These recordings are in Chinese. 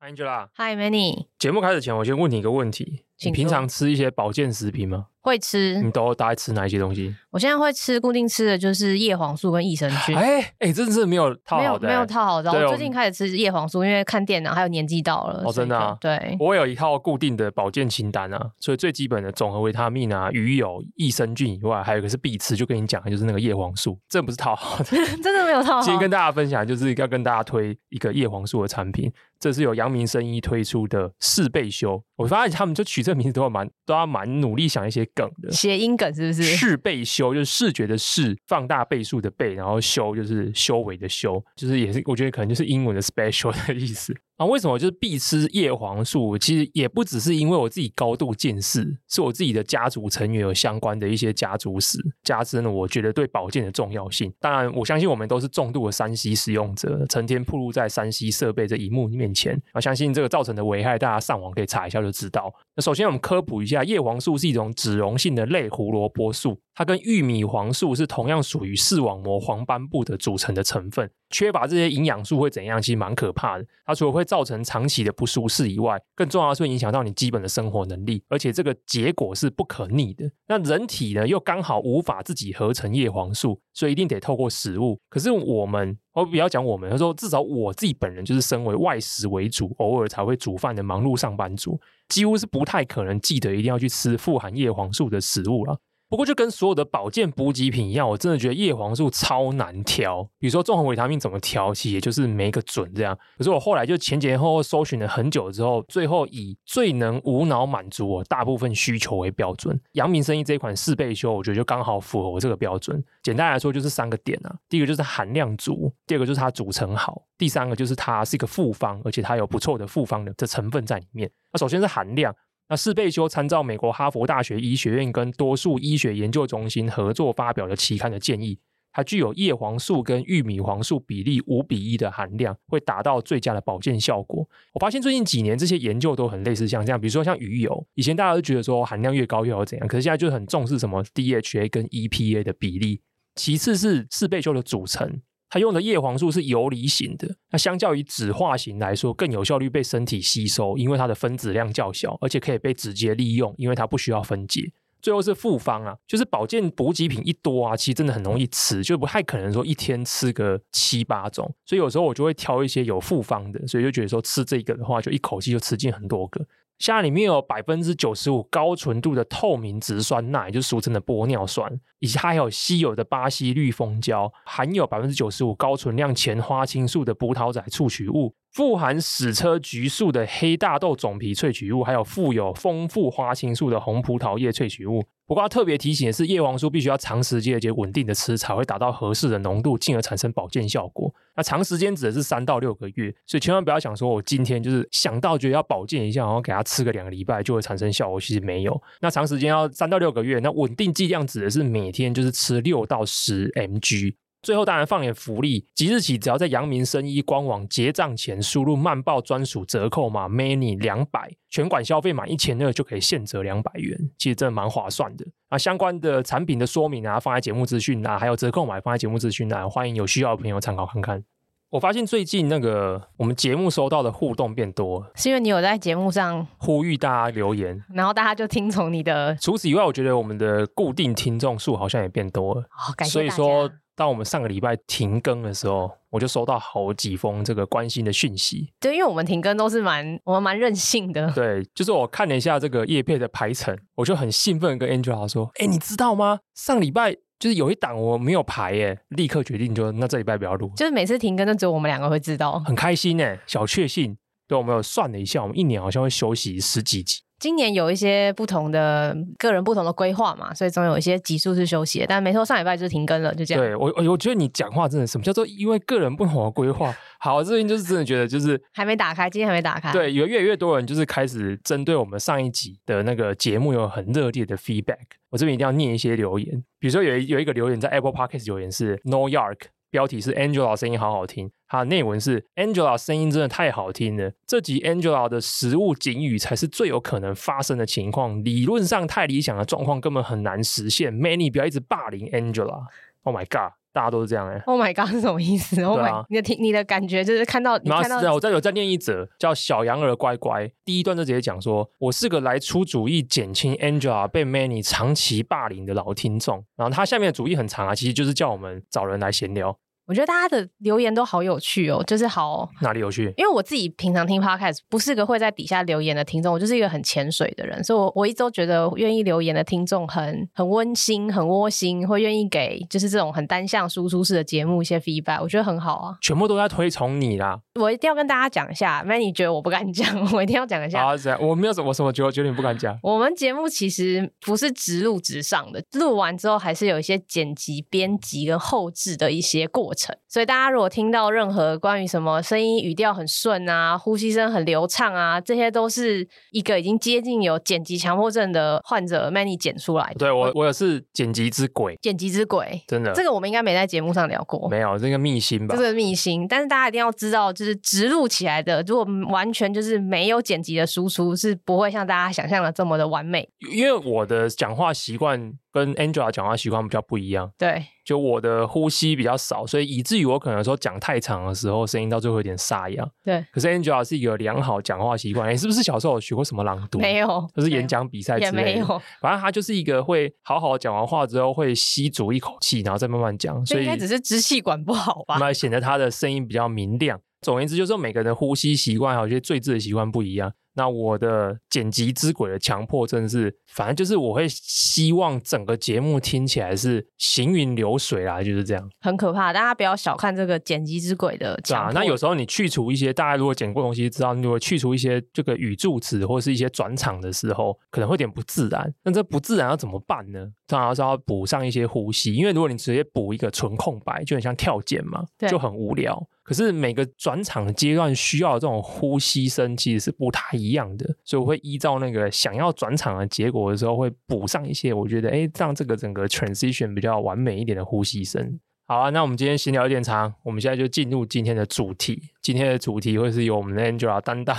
Angela，Hi Manny。节目开始前，我先问你一个问题：你平常吃一些保健食品吗？会吃，你都大概吃哪一些东西？我现在会吃固定吃的就是叶黄素跟益生菌。哎哎、欸，真的是没有套好的、欸，没有没有套好的。我最近开始吃叶黄素，因为看电脑还有年纪到了。哦，真的啊？对，我有一套固定的保健清单啊，所以最基本的总和维他命啊、鱼油、益生菌以外，还有一个是必吃，就跟你讲的就是那个叶黄素。这不是套好的，真的没有套好。今天跟大家分享，就是要跟大家推一个叶黄素的产品，这是由阳明生医推出的四倍修。我发现他们就取这个名字都要蛮都要蛮努力想一些梗的，谐音。梗是不是四倍修就是视觉的视，放大倍数的倍，然后修就是修为的修，就是也是我觉得可能就是英文的 special 的意思。啊，为什么就是必吃叶黄素？其实也不只是因为我自己高度近视，是我自己的家族成员有相关的一些家族史，加之呢，我觉得对保健的重要性。当然，我相信我们都是重度的 3C 使用者，成天暴露在 3C 设备这一幕面前，我相信这个造成的危害，大家上网可以查一下就知道。那首先我们科普一下，叶黄素是一种脂溶性的类胡萝卜素。它跟玉米黄素是同样属于视网膜黄斑部的组成的成分，缺乏这些营养素会怎样？其实蛮可怕的。它除了会造成长期的不舒适以外，更重要的是会影响到你基本的生活能力，而且这个结果是不可逆的。那人体呢，又刚好无法自己合成叶黄素，所以一定得透过食物。可是我们，我不要讲我们，他说至少我自己本人就是身为外食为主，偶尔才会煮饭的忙碌上班族，几乎是不太可能记得一定要去吃富含叶黄素的食物了。不过就跟所有的保健补给品一样，我真的觉得叶黄素超难挑。比如说综合维他命怎么挑，其实也就是没个准这样。可是我后来就前前后后搜寻了很久之后，最后以最能无脑满足我大部分需求为标准。阳明生意这一款四倍修，我觉得就刚好符合我这个标准。简单来说就是三个点啊，第一个就是含量足，第二个就是它组成好，第三个就是它是一个复方，而且它有不错的复方的这成分在里面。那首先是含量。那四倍修参照美国哈佛大学医学院跟多数医学研究中心合作发表的期刊的建议，它具有叶黄素跟玉米黄素比例五比一的含量，会达到最佳的保健效果。我发现最近几年这些研究都很类似，像这样，比如说像鱼油，以前大家都觉得说含量越高越好怎样，可是现在就很重视什么 DHA 跟 EPA 的比例。其次是四倍修的组成。它用的叶黄素是游离型的，那相较于酯化型来说，更有效率被身体吸收，因为它的分子量较小，而且可以被直接利用，因为它不需要分解。最后是复方啊，就是保健补给品一多啊，其实真的很容易吃，就不太可能说一天吃个七八种，所以有时候我就会挑一些有复方的，所以就觉得说吃这个的话，就一口气就吃进很多个。虾里面有百分之九十五高纯度的透明质酸钠，也就是俗称的玻尿酸，以及它还有稀有的巴西绿蜂胶，含有百分之九十五高存量前花青素的葡萄籽萃取物。富含矢车菊素的黑大豆种皮萃取物，还有富有丰富花青素的红葡萄叶萃取物。不过，要特别提醒的是，叶黄素必须要长时间且稳定的吃，才会达到合适的浓度，进而产生保健效果。那长时间指的是三到六个月，所以千万不要想说，我今天就是想到觉得要保健一下，然后给它吃个两个礼拜就会产生效果，其实没有。那长时间要三到六个月，那稳定剂量指的是每天就是吃六到十 mg。最后当然放点福利，即日起只要在阳明生医官网结账前输入慢报专属折扣码 Manny 两百，全馆消费满一千二就可以现折两百元，其实真的蛮划算的。啊，相关的产品的说明啊，放在节目资讯啊，还有折扣码放在节目资讯啊，欢迎有需要的朋友参考看看。我发现最近那个我们节目收到的互动变多，是因为你有在节目上呼吁大家留言，然后大家就听从你的。除此以外，我觉得我们的固定听众数好像也变多了，哦，感谢。所以说。当我们上个礼拜停更的时候，我就收到好几封这个关心的讯息。对，因为我们停更都是蛮我们蛮任性的。对，就是我看了一下这个叶配的排程，我就很兴奋跟 Angela 说：“哎，你知道吗？上礼拜就是有一档我没有排耶，立刻决定就那这礼拜不要录。”就是每次停更都只有我们两个会知道，很开心哎，小确幸。对，我们有算了一下，我们一年好像会休息十几集。今年有一些不同的个人不同的规划嘛，所以总有一些集数是休息的。但没错，上礼拜就是停更了，就这样。对我，我我觉得你讲话真的什么叫做因为个人不同的规划？好，这边就是真的觉得就是还没打开，今天还没打开。对，有越来越多人就是开始针对我们上一集的那个节目有很热烈的 feedback。我这边一定要念一些留言，比如说有有一个留言在 Apple Podcast 留言是 No Yark。标题是 Angela 声音好好听，它的内文是 Angela 声音真的太好听了。这集 Angela 的食物警语才是最有可能发生的情况，理论上太理想的状况根本很难实现。Manny 不要一直霸凌 Angela，Oh my god！大家都是这样哎、欸。Oh my god，是什么意思？Oh my，、啊、你的听你的感觉就是看到，你看到我再有再念一则叫小羊儿乖乖，第一段就直接讲说，我是个来出主意减轻 Angela 被 Manny 长期霸凌的老听众。然后他下面的主意很长啊，其实就是叫我们找人来闲聊。我觉得大家的留言都好有趣哦，就是好哪里有趣？因为我自己平常听 podcast 不是个会在底下留言的听众，我就是一个很潜水的人，所以我我一直都觉得愿意留言的听众很很温馨、很窝心，会愿意给就是这种很单向输出式的节目一些 feedback，我觉得很好啊。全部都在推崇你啦！我一定要跟大家讲一下，Manny 觉得我不敢讲，我一定要讲一下。啊，这样我没有什么什么觉得觉得你不敢讲。我们节目其实不是直录直上的，录完之后还是有一些剪辑、编辑跟后置的一些过程，程。所以大家如果听到任何关于什么声音语调很顺啊，呼吸声很流畅啊，这些都是一个已经接近有剪辑强迫症的患者 Manny 剪出来的。对我，我也是剪辑之鬼，剪辑之鬼，真的。这个我们应该没在节目上聊过，没有这个秘辛吧？这个秘辛，但是大家一定要知道，就是植入起来的，如果完全就是没有剪辑的输出，是不会像大家想象的这么的完美。因为我的讲话习惯。跟 Angela 讲话习惯比较不一样，对，就我的呼吸比较少，所以以至于我可能说讲太长的时候，声音到最后有点沙哑。对，可是 Angela 是一个良好讲话习惯，你、欸、是不是小时候有学过什么朗读？没有，就是演讲比赛之类的，也没有。反正他就是一个会好好讲完话之后会吸足一口气，然后再慢慢讲，所以应该只是支气管不好吧？那显得他的声音比较明亮。总而言之，就是说每个人的呼吸习惯还有一些最字的习惯不一样。那我的剪辑之鬼的强迫症是，反正就是我会希望整个节目听起来是行云流水啦，就是这样。很可怕，大家不要小看这个剪辑之鬼的强迫。那有时候你去除一些，大家如果剪过东西知道，你如果去除一些这个语助词或是一些转场的时候，可能会有点不自然。那这不自然要怎么办呢？当然是要补上一些呼吸，因为如果你直接补一个纯空白，就很像跳剪嘛，就很无聊。可是每个转场阶段需要的这种呼吸声其实是不太一样的，所以我会依照那个想要转场的结果的时候，会补上一些我觉得哎，让这个整个 transition 比较完美一点的呼吸声。好啊，那我们今天闲聊有点长，我们现在就进入今天的主题。今天的主题会是由我们的 Angela 担当。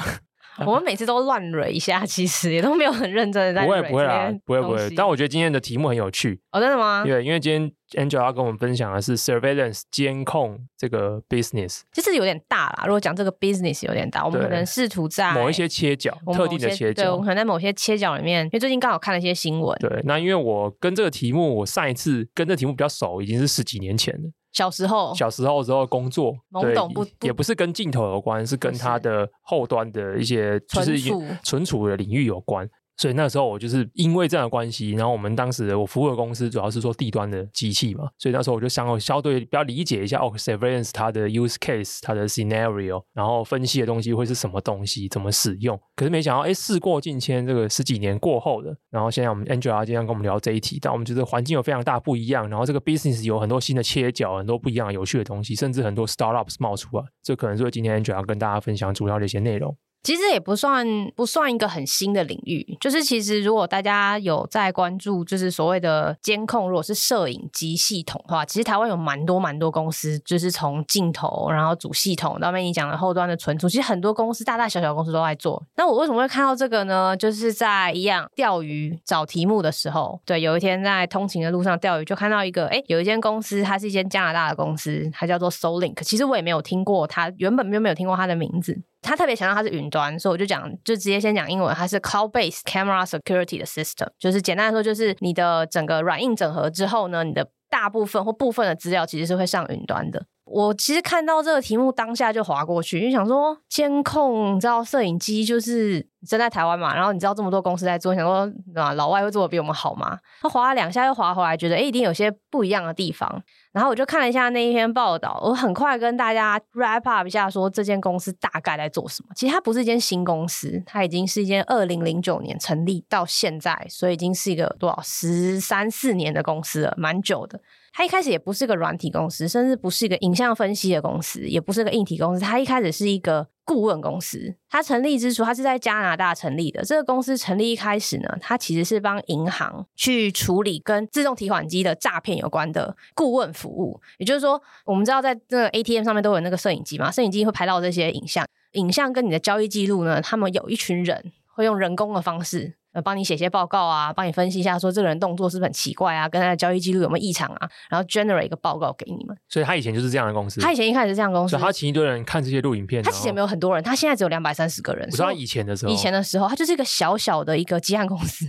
我们每次都乱蕊一下，其实也都没有很认真的在。不会不会啦，不会不会。但我觉得今天的题目很有趣。哦，真的吗？对，因为今天 Angela 要跟我们分享的是 surveillance 监控这个 business，其实有点大啦。如果讲这个 business 有点大，我们可能试图在某一些切角，特定的切角，对，我们可能在某些切角里面，因为最近刚好看了一些新闻。对，那因为我跟这个题目，我上一次跟这个题目比较熟，已经是十几年前了。小时候，小时候之后工作，懵懂不，也不是跟镜头有关，是跟它的后端的一些就是存储的领域有关。所以那时候我就是因为这样的关系，然后我们当时我服务的公司主要是做地端的机器嘛，所以那时候我就想要相对比较理解一下哦，surveillance 它的 use case，它的 scenario，然后分析的东西会是什么东西，怎么使用。可是没想到，哎，事过境迁，这个十几年过后的，然后现在我们 Angela 今天跟我们聊这一题，但我们觉得环境有非常大不一样，然后这个 business 有很多新的切角，很多不一样有趣的东西，甚至很多 startups 冒出来，这可能是今天 Angela 跟大家分享主要的一些内容。其实也不算不算一个很新的领域，就是其实如果大家有在关注，就是所谓的监控，如果是摄影机系统的话，其实台湾有蛮多蛮多公司，就是从镜头，然后主系统到面你讲的后端的存储，其实很多公司大大小小公司都在做。那我为什么会看到这个呢？就是在一样钓鱼找题目的时候，对，有一天在通勤的路上钓鱼，就看到一个，诶，有一间公司，它是一间加拿大的公司，它叫做 Solink，其实我也没有听过它，原本就没有听过它的名字。他特别强调它是云端，所以我就讲，就直接先讲英文。它是 cloud-based camera security 的 system，就是简单来说，就是你的整个软硬整合之后呢，你的大部分或部分的资料其实是会上云端的。我其实看到这个题目当下就滑过去，因为想说监控，你知道摄影机就是真在台湾嘛，然后你知道这么多公司在做，想说啊，老外会做的比我们好吗？他滑了两下又滑回来，觉得诶一定有些不一样的地方。然后我就看了一下那一篇报道，我很快跟大家 wrap up 一下，说这间公司大概在做什么。其实它不是一间新公司，它已经是一间二零零九年成立到现在，所以已经是一个多少十三四年的公司了，蛮久的。它一开始也不是一个软体公司，甚至不是一个影像分析的公司，也不是一个硬体公司。它一开始是一个顾问公司。它成立之初，它是在加拿大成立的。这个公司成立一开始呢，它其实是帮银行去处理跟自动提款机的诈骗有关的顾问服务。也就是说，我们知道在这个 ATM 上面都有那个摄影机嘛，摄影机会拍到这些影像，影像跟你的交易记录呢，他们有一群人会用人工的方式。呃帮你写些报告啊，帮你分析一下说这个人动作是不是很奇怪啊，跟他的交易记录有没有异常啊，然后 generate 一个报告给你们。所以他以前就是这样的公司。他以前一开始是这样的公司，他请一堆人看这些录影片。他其实也没有很多人，他现在只有两百三十个人。我说他以前的时候，以前的时候，他就是一个小小的一个基案公司。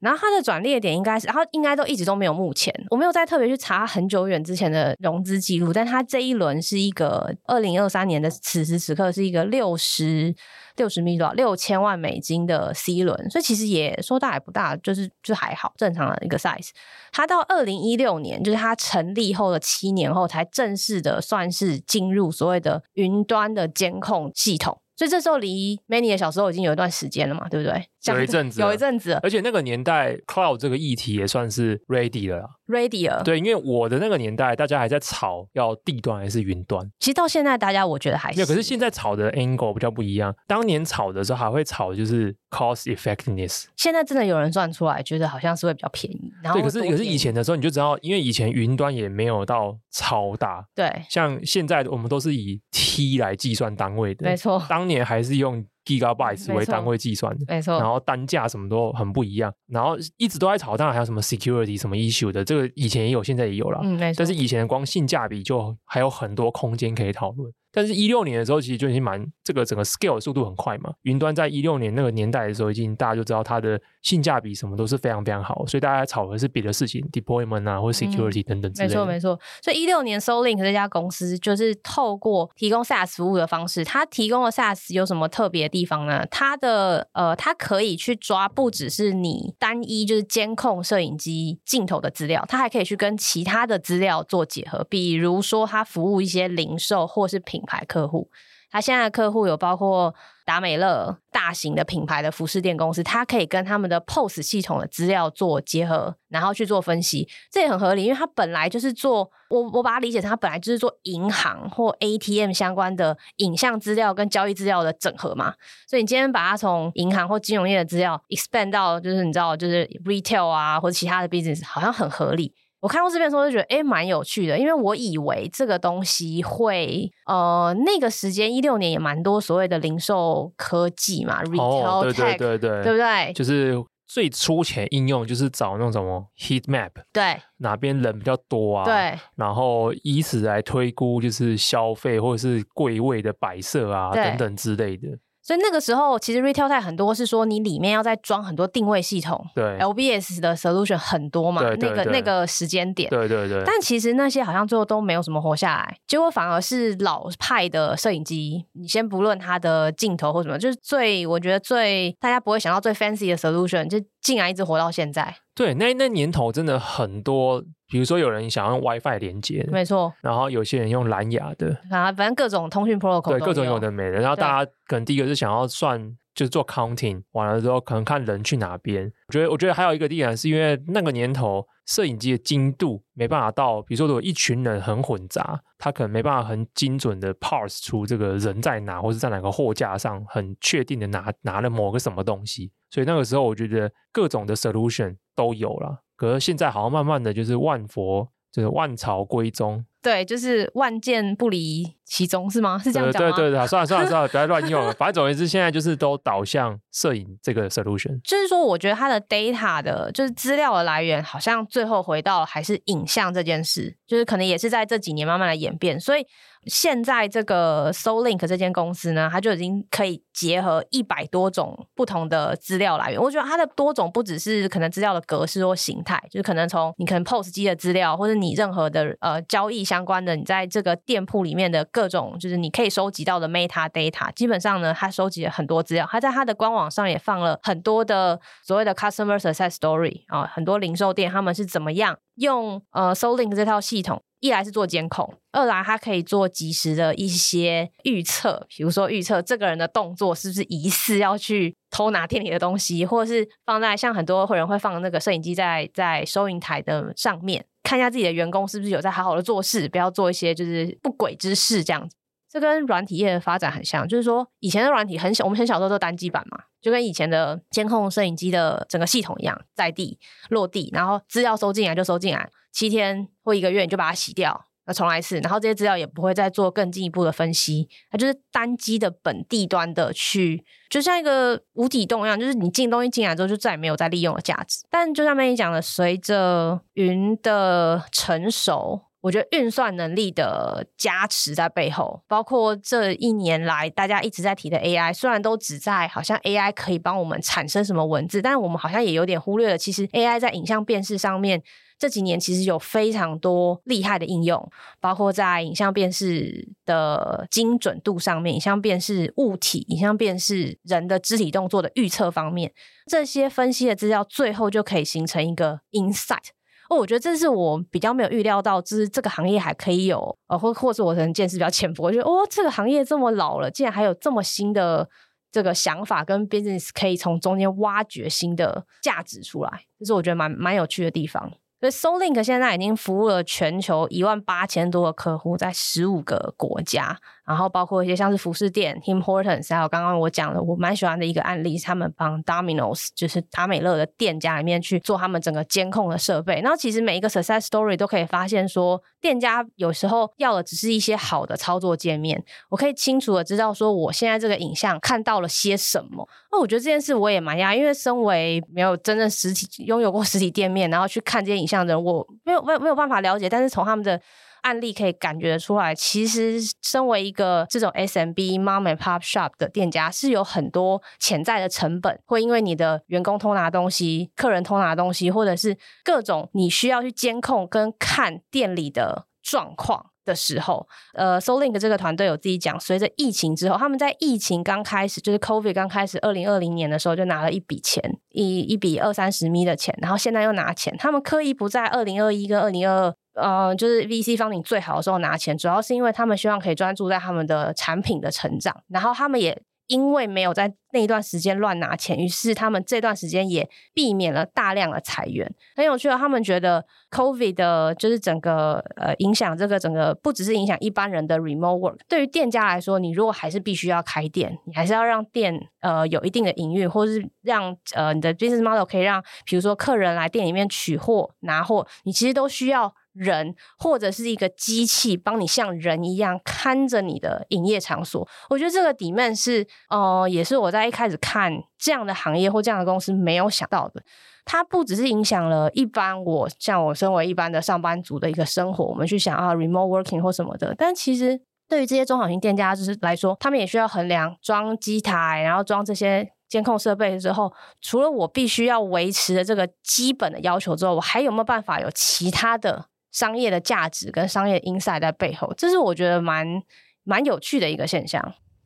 然后它的转捩点应该是，然后应该都一直都没有目前，我没有再特别去查很久远之前的融资记录，但它这一轮是一个二零二三年的此时此刻是一个六十六十米多少六千万美金的 C 轮，所以其实也说大也不大，就是就还好正常的一个 size。它到二零一六年，就是它成立后的七年后，才正式的算是进入所谓的云端的监控系统。所以这时候离 Many 的小时候已经有一段时间了嘛，对不对？有一阵子，有一阵子，而且那个年代 Cloud 这个议题也算是 ready 了啦。ready 了，对，因为我的那个年代，大家还在吵要地端还是云端。其实到现在，大家我觉得还是。没有，可是现在炒的 angle 比较不一样。当年炒的时候，还会炒就是 cost effectiveness。现在真的有人算出来，觉得好像是会比较便宜。然后对，可是可是以前的时候，你就知道，因为以前云端也没有到超大。对，像现在我们都是以 T 来计算单位的。没错。当年还是用 gigabytes 为单位计算的。没错。然后单价什么都很不一样，然后一直都在炒。当然还有什么 security 什么 issue 的，这个以前也有，现在也有了。嗯，没错。但是以前的光性价比就还有很多空间可以讨论。但是，一六年的时候，其实就已经蛮这个整个 scale 的速度很快嘛。云端在一六年那个年代的时候，已经大家就知道它的性价比什么都是非常非常好，所以大家炒的是别的事情，deployment 啊，或者 security 等等之类的。嗯、没错，没错。所以一六年 SoulLink 这家公司就是透过提供 SaaS 服务的方式，它提供的 SaaS 有什么特别的地方呢？它的呃，它可以去抓不只是你单一就是监控摄影机镜头的资料，它还可以去跟其他的资料做结合，比如说它服务一些零售或是品牌客户。他现在的客户有包括达美乐、大型的品牌的服饰店公司，他可以跟他们的 POS 系统的资料做结合，然后去做分析，这也很合理，因为他本来就是做我我把它理解成他本来就是做银行或 ATM 相关的影像资料跟交易资料的整合嘛，所以你今天把它从银行或金融业的资料 expand 到就是你知道就是 retail 啊或者其他的 business，好像很合理。我看到这边的时候就觉得，诶，蛮有趣的，因为我以为这个东西会，呃，那个时间一六年也蛮多所谓的零售科技嘛，retail tech，对对对对，对不对？就是最初浅应用就是找那种什么 heat map，对，哪边人比较多啊？对，然后以此来推估就是消费或者是柜位的摆设啊等等之类的。所以那个时候，其实 retail tech 很多是说你里面要再装很多定位系统，对，LBS 的 solution 很多嘛，那个那个时间点，对对对。但其实那些好像最后都没有什么活下来，结果反而是老派的摄影机，你先不论它的镜头或什么，就是最我觉得最大家不会想到最 fancy 的 solution，就竟然一直活到现在。对，那那年头真的很多，比如说有人想用 WiFi 连接，没错，然后有些人用蓝牙的，啊，反正各种通讯 protocol，对，各种有的没的。然后大家可能第一个是想要算，就是做 counting，完了之后可能看人去哪边。我觉得，我觉得还有一个地方是因为那个年头摄影机的精度没办法到，比如说如果一群人很混杂，他可能没办法很精准的 parse 出这个人在哪，或是在哪个货架上，很确定的拿拿了某个什么东西。所以那个时候我觉得各种的 solution。都有了，可是现在好像慢慢的就是万佛，就是万朝归宗。对，就是万剑不离其中，是吗？是这样讲吗？对对对，算了算了算了，不要乱用了。反正总而言之，现在就是都导向摄影这个 solution。就是说，我觉得它的 data 的，就是资料的来源，好像最后回到还是影像这件事，就是可能也是在这几年慢慢的演变，所以。现在这个 SoulLink 这间公司呢，它就已经可以结合一百多种不同的资料来源。我觉得它的多种不只是可能资料的格式或形态，就是可能从你可能 POS 机的资料，或者你任何的呃交易相关的，你在这个店铺里面的各种，就是你可以收集到的 Meta Data。基本上呢，它收集了很多资料，它在它的官网上也放了很多的所谓的 Customer Success Story 啊，很多零售店他们是怎么样用呃 Solink 这套系统。一来是做监控，二来它可以做及时的一些预测，比如说预测这个人的动作是不是疑似要去偷拿店里的东西，或者是放在像很多会人会放那个摄影机在在收银台的上面，看一下自己的员工是不是有在好好的做事，不要做一些就是不轨之事这样子。这跟软体业的发展很像，就是说以前的软体很小，我们很小时候都单机版嘛，就跟以前的监控摄影机的整个系统一样，在地落地，然后资料收进来就收进来。七天或一个月你就把它洗掉，那重来一次，然后这些资料也不会再做更进一步的分析，它就是单机的本地端的去，就像一个无底洞一样，就是你进东西进来之后就再也没有再利用的价值。但就像你讲的，随着云的成熟，我觉得运算能力的加持在背后，包括这一年来大家一直在提的 AI，虽然都只在好像 AI 可以帮我们产生什么文字，但我们好像也有点忽略了，其实 AI 在影像辨识上面。这几年其实有非常多厉害的应用，包括在影像辨识的精准度上面，影像辨识物体、影像辨识人的肢体动作的预测方面，这些分析的资料最后就可以形成一个 insight。哦，我觉得这是我比较没有预料到，就是这个行业还可以有，呃，或或者我可能见识比较浅薄，我觉得哦，这个行业这么老了，竟然还有这么新的这个想法跟 business 可以从中间挖掘新的价值出来，这是我觉得蛮蛮有趣的地方。所以，Solink 现在已经服务了全球一万八千多个客户，在十五个国家。然后包括一些像是服饰店 Tim Hortons，还有刚刚我讲的我蛮喜欢的一个案例，是他们帮 Domino's 就是达美乐的店家里面去做他们整个监控的设备。然后其实每一个 success story 都可以发现说，店家有时候要的只是一些好的操作界面，我可以清楚的知道说我现在这个影像看到了些什么。那我觉得这件事我也蛮讶，因为身为没有真正实体拥有过实体店面，然后去看这些影像的人，我没有没有没有办法了解。但是从他们的案例可以感觉得出来，其实身为一个这种 SMB Mom and Pop Shop 的店家，是有很多潜在的成本，会因为你的员工偷拿东西、客人偷拿东西，或者是各种你需要去监控跟看店里的状况。的时候，呃，Solink 这个团队有自己讲，随着疫情之后，他们在疫情刚开始，就是 COVID 刚开始，二零二零年的时候就拿了一笔钱，一一笔二三十米的钱，然后现在又拿钱，他们刻意不在二零二一跟二零二二。呃，就是 VC 方你最好的时候拿钱，主要是因为他们希望可以专注在他们的产品的成长，然后他们也因为没有在那一段时间乱拿钱，于是他们这段时间也避免了大量的裁员。很有趣的，他们觉得 COVID 的就是整个呃影响这个整个不只是影响一般人的 remote work，对于店家来说，你如果还是必须要开店，你还是要让店呃有一定的营运，或是让呃你的 business model 可以让比如说客人来店里面取货拿货，你其实都需要。人或者是一个机器帮你像人一样看着你的营业场所，我觉得这个 demand 是，呃，也是我在一开始看这样的行业或这样的公司没有想到的。它不只是影响了一般我像我身为一般的上班族的一个生活，我们去想啊 remote working 或什么的，但其实对于这些中小型店家就是来说，他们也需要衡量装机台，然后装这些监控设备之后，除了我必须要维持的这个基本的要求之后，我还有没有办法有其他的？商业的价值跟商业 insight 在背后，这是我觉得蛮蛮有趣的一个现象。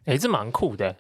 哎、欸，这蛮酷的。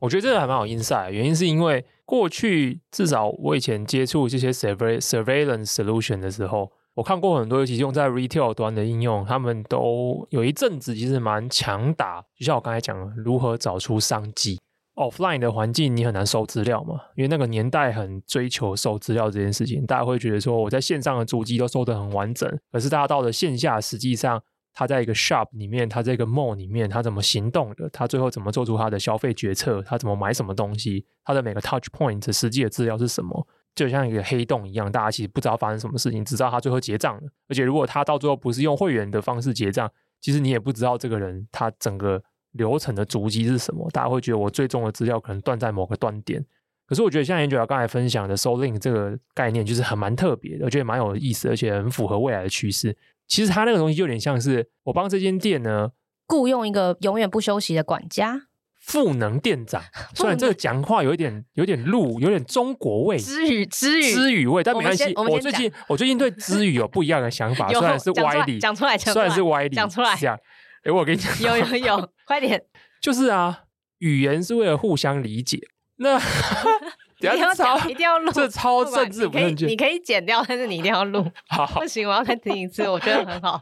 我觉得这个还蛮有 insight，原因是因为过去至少我以前接触这些 surveillance solution 的时候，我看过很多，尤其是用在 retail 端的应用，他们都有一阵子其实蛮强打。就像我刚才讲，如何找出商机。Offline 的环境，你很难收资料嘛，因为那个年代很追求收资料这件事情，大家会觉得说我在线上的足迹都收得很完整，可是大家到了线下，实际上他在一个 shop 里面，他这个 mall 里面，他怎么行动的，他最后怎么做出他的消费决策，他怎么买什么东西，他的每个 touch point 实际的资料是什么，就像一个黑洞一样，大家其实不知道发生什么事情，只知道他最后结账了，而且如果他到最后不是用会员的方式结账，其实你也不知道这个人他整个。流程的足迹是什么？大家会觉得我最终的资料可能断在某个断点。可是我觉得像 Angela 刚才分享的 SoulLink 这个概念，就是很蛮特别的，我觉得蛮有意思，而且很符合未来的趋势。其实它那个东西就有点像是我帮这间店呢雇佣一个永远不休息的管家，赋能店长。虽然这个讲话有一点有点露，有点中国味，知语知语知语味，但没关系。我，我最近我最近对知语有不一样的想法，虽然是歪理，讲出来，虽然是歪理，讲出来，这样。哎，我跟你讲，有有 有，快点！就是啊，语言是为了互相理解。那 一定要超一定要录，这超政治不正确。你可以剪掉，但是你一定要录。好，好，不行，我要再听一次，我觉得很好。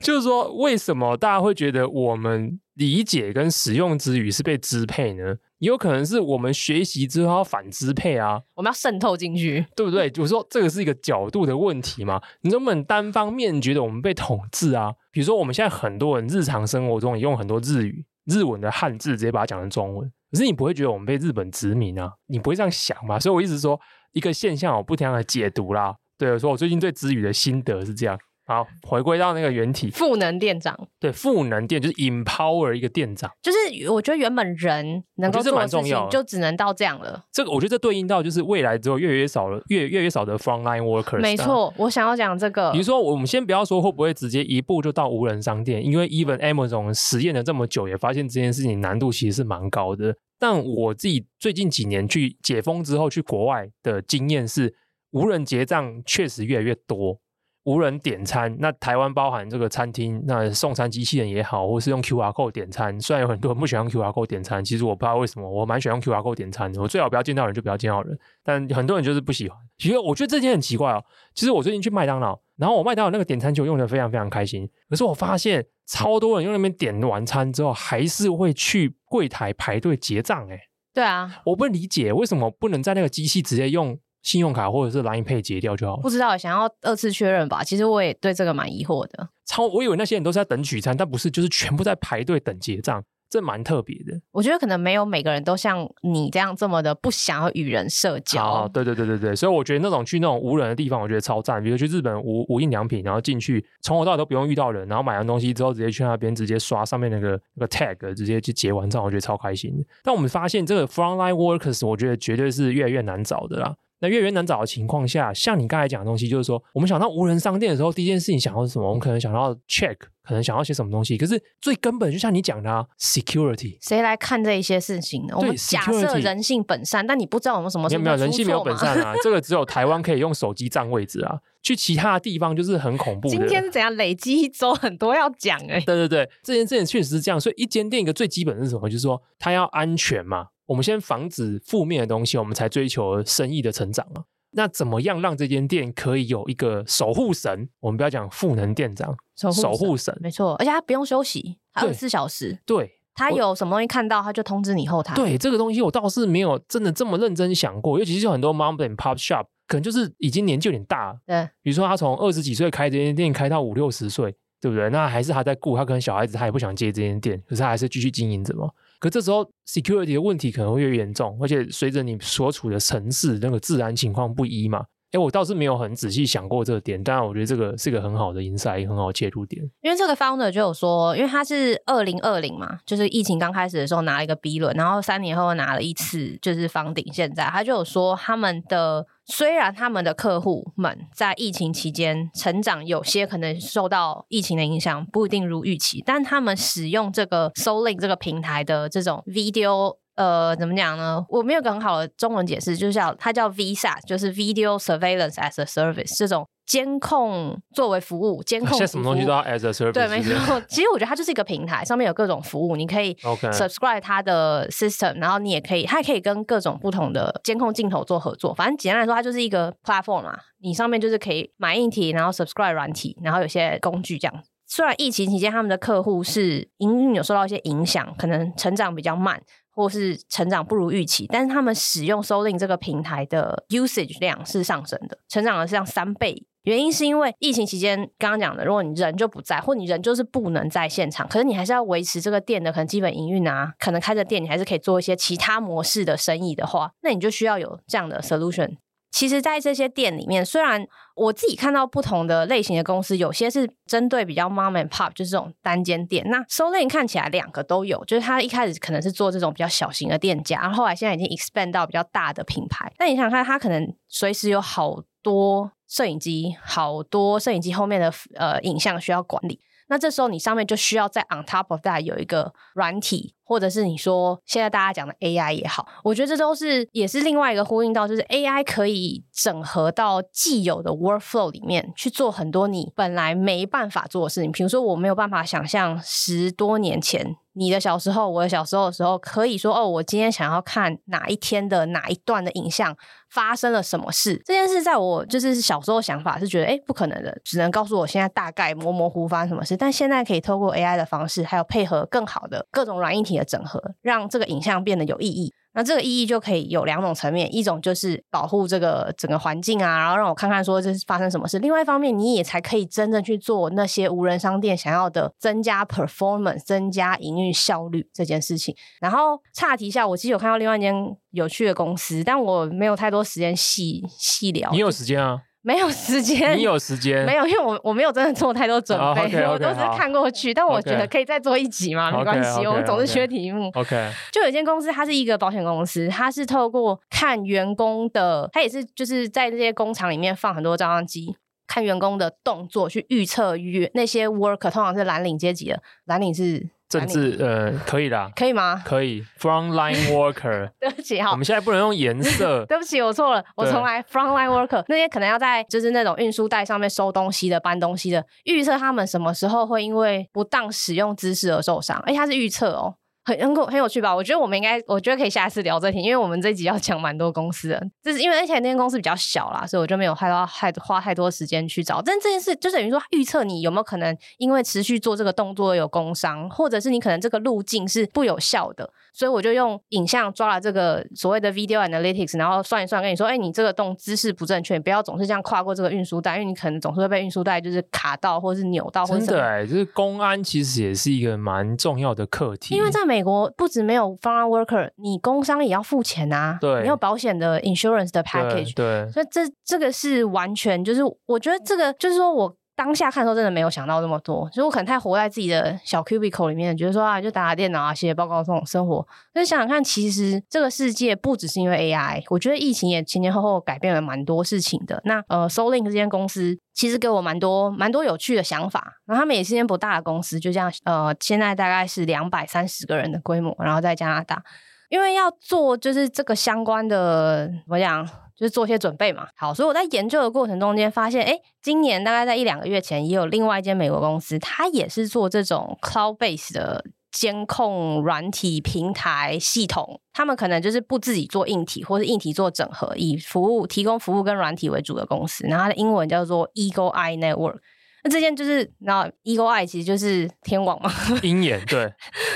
就是说，为什么大家会觉得我们理解跟使用之语是被支配呢？也有可能是我们学习之后要反支配啊，我们要渗透进去，对不对？就是说，这个是一个角度的问题嘛。你能不能单方面觉得我们被统治啊？比如说，我们现在很多人日常生活中也用很多日语、日文的汉字，直接把它讲成中文。可是你不会觉得我们被日本殖民啊？你不会这样想吧？所以我一直说一个现象，我不停的解读啦。对，我说我最近对支语的心得是这样。好，回归到那个原体，赋能店长，对，赋能店就是 empower 一个店长，就是我觉得原本人能够做的事情就只能到这样了。这个我觉得这对应到就是未来之后越来越少了，越越越少的 frontline workers。没错，我想要讲这个。比如说，我们先不要说会不会直接一步就到无人商店，因为 even Amazon 实验了这么久，也发现这件事情难度其实是蛮高的。但我自己最近几年去解封之后去国外的经验是，无人结账确实越来越多。无人点餐，那台湾包含这个餐厅，那送餐机器人也好，或是用 QR code 点餐。虽然有很多人不喜欢用 QR code 点餐，其实我不知道为什么，我蛮喜欢用 QR code 点餐的。我最好不要见到人就不要见到人，但很多人就是不喜欢。其实我觉得这件很奇怪哦。其实我最近去麦当劳，然后我麦当劳那个点餐就用的非常非常开心。可是我发现超多人用那边点完餐之后，还是会去柜台排队结账。哎，对啊，我不理解为什么不能在那个机器直接用。信用卡或者是 Line Pay 结掉就好了。不知道，想要二次确认吧。其实我也对这个蛮疑惑的。超，我以为那些人都是在等取餐，但不是，就是全部在排队等结账。这蛮特别的，我觉得可能没有每个人都像你这样这么的不想要与人社交。哦，对对对对对，所以我觉得那种去那种无人的地方，我觉得超赞。比如去日本无无印良品，然后进去从头到尾都不用遇到人，然后买完东西之后直接去那边直接刷上面那个那个 tag，直接去结完账，我觉得超开心。但我们发现这个 frontline workers，我觉得绝对是越来越难找的啦。那越来越难找的情况下，像你刚才讲的东西，就是说我们想到无人商店的时候，第一件事情想到是什么？我们可能想到 check。可能想要些什么东西，可是最根本就像你讲的啊，security，谁来看这一些事情呢？我们假设人性本善，但你不知道我们什么时候没有人性没有本善啊，这个只有台湾可以用手机占位置啊，去其他的地方就是很恐怖。今天是怎样累积一周很多要讲哎、欸？对对对，这件事情确实是这样，所以一间店一个最基本的是什么？就是说它要安全嘛，我们先防止负面的东西，我们才追求生意的成长嘛。那怎么样让这间店可以有一个守护神？我们不要讲赋能店长，守护神，神，没错，而且他不用休息，二十四小时。对，他有什么东西看到，他就通知你后台。对，这个东西我倒是没有真的这么认真想过，尤其是很多 mom and pop shop，可能就是已经年纪有点大，对，比如说他从二十几岁开这间店，开到五六十岁，对不对？那还是他在顾，他可能小孩子他也不想接这间店，可是他还是继续经营着嘛。可这时候 security 的问题可能会越严重，而且随着你所处的城市那个治安情况不一嘛。哎，我倒是没有很仔细想过这个点，当然我觉得这个是一个很好的 insight，很好的切入点。因为这个 founder 就有说，因为他是二零二零嘛，就是疫情刚开始的时候拿了一个 B 轮，然后三年后拿了一次就是房顶。现在他就有说，他们的虽然他们的客户们在疫情期间成长有些可能受到疫情的影响，不一定如预期，但他们使用这个 Soling 这个平台的这种 video。呃，怎么讲呢？我没有个很好的中文解释，就是叫它叫 Visa，就是 Video Surveillance as a Service 这种监控作为服务，监控现在什么东西都要 as a service。对，没错。其实我觉得它就是一个平台，上面有各种服务，你可以 subscribe 它的 system，然后你也可以，它也可以跟各种不同的监控镜头做合作。反正简单来说，它就是一个 platform 嘛，你上面就是可以买硬体，然后 subscribe 软体，然后有些工具这样。虽然疫情期间他们的客户是营运有受到一些影响，可能成长比较慢。或是成长不如预期，但是他们使用 Solink 这个平台的 usage 量是上升的，成长了像三倍。原因是因为疫情期间刚刚讲的，如果你人就不在，或你人就是不能在现场，可是你还是要维持这个店的可能基本营运啊，可能开着店你还是可以做一些其他模式的生意的话，那你就需要有这样的 solution。其实，在这些店里面，虽然我自己看到不同的类型的公司，有些是针对比较 mom and pop，就是这种单间店。那 Solink 看起来两个都有，就是他一开始可能是做这种比较小型的店家，然后后来现在已经 expand 到比较大的品牌。那你想看，他可能随时有好多摄影机，好多摄影机后面的呃影像需要管理。那这时候你上面就需要在 on top of that 有一个软体，或者是你说现在大家讲的 AI 也好，我觉得这都是也是另外一个呼应到，就是 AI 可以整合到既有的 workflow 里面去做很多你本来没办法做的事情。比如说我没有办法想象十多年前。你的小时候，我的小时候的时候，可以说哦，我今天想要看哪一天的哪一段的影像发生了什么事。这件事在我就是小时候想法是觉得，哎，不可能的，只能告诉我现在大概模模糊糊发生什么事。但现在可以透过 AI 的方式，还有配合更好的各种软硬体的整合，让这个影像变得有意义。那这个意义就可以有两种层面，一种就是保护这个整个环境啊，然后让我看看说这是发生什么事。另外一方面，你也才可以真正去做那些无人商店想要的增加 performance、增加营运效率这件事情。然后岔题一下，我其实有看到另外一间有趣的公司，但我没有太多时间细细聊。你有时间啊？没有时间，你有时间？没有，因为我我没有真的做太多准备，oh, okay, okay, 我都是看过去。但我觉得可以再做一集嘛，okay, 没关系我们总是缺题目。OK，就有一间公司，它是一个保险公司，它是透过看员工的，它也是就是在这些工厂里面放很多照相机，看员工的动作去预测约那些 worker 通常是蓝领阶级的，蓝领是。政治呃，可以啦，可以吗？可以，frontline worker。对不起哈，我们现在不能用颜色。对不起，我错了，我重来。frontline worker 那些可能要在就是那种运输带上面收东西的、搬东西的，预测他们什么时候会因为不当使用姿势而受伤。而且他是预测哦。很很很有趣吧？我觉得我们应该，我觉得可以下次聊这题，因为我们这集要讲蛮多公司的，就是因为而且那间公司比较小啦，所以我就没有太多太花太多时间去找。但这件事就等于说预测你有没有可能因为持续做这个动作有工伤，或者是你可能这个路径是不有效的，所以我就用影像抓了这个所谓的 video analytics，然后算一算，跟你说，哎、欸，你这个动姿势不正确，你不要总是这样跨过这个运输带，因为你可能总是会被运输带就是卡到，或者是扭到或者什么。真的哎、欸，就是公安其实也是一个蛮重要的课题，因为在美国不止没有。没有 frontline worker，你工伤也要付钱啊。对，你有保险的 insurance 的 package 对。对，所以这这个是完全就是，我觉得这个就是说我。当下看的时候，真的没有想到那么多，所以我可能太活在自己的小 cubicle 里面，觉得说啊，就打打电脑啊，写写报告这种生活。但想想看，其实这个世界不只是因为 AI，我觉得疫情也前前后后改变了蛮多事情的。那呃，Solink 这间公司其实给我蛮多蛮多有趣的想法。然后他们也是间不大的公司，就这样呃，现在大概是两百三十个人的规模，然后在加拿大，因为要做就是这个相关的怎么讲？就是做些准备嘛。好，所以我在研究的过程中间发现，哎，今年大概在一两个月前，也有另外一间美国公司，它也是做这种 cloud base 的监控软体平台系统。他们可能就是不自己做硬体，或是硬体做整合，以服务提供服务跟软体为主的公司。然后它的英文叫做 Eagle Eye Network。那这件就是，然后 Eagle Eye 其实就是天网嘛，鹰眼，对，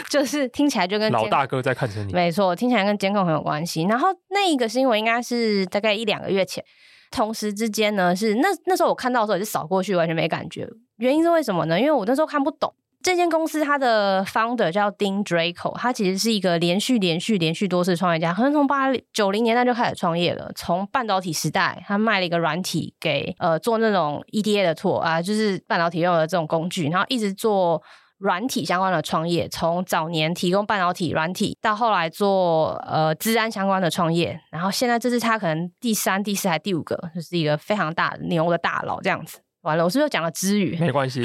就是听起来就跟老大哥在看着你，没错，听起来跟监控很有关系。然后那一个新闻应该是大概一两个月前，同时之间呢是那那时候我看到的时候也是扫过去，完全没感觉。原因是为什么呢？因为我那时候看不懂。这间公司它的 founder 叫 Dean Draco，他其实是一个连续连续连续多次创业家，可能从八九零年代就开始创业了。从半导体时代，他卖了一个软体给呃做那种 EDA 的错啊，就是半导体用的这种工具，然后一直做软体相关的创业。从早年提供半导体软体，到后来做呃资安相关的创业，然后现在这是他可能第三、第四还第五个，就是一个非常大牛的大佬这样子。完了，我是不是又讲了支语？没关系。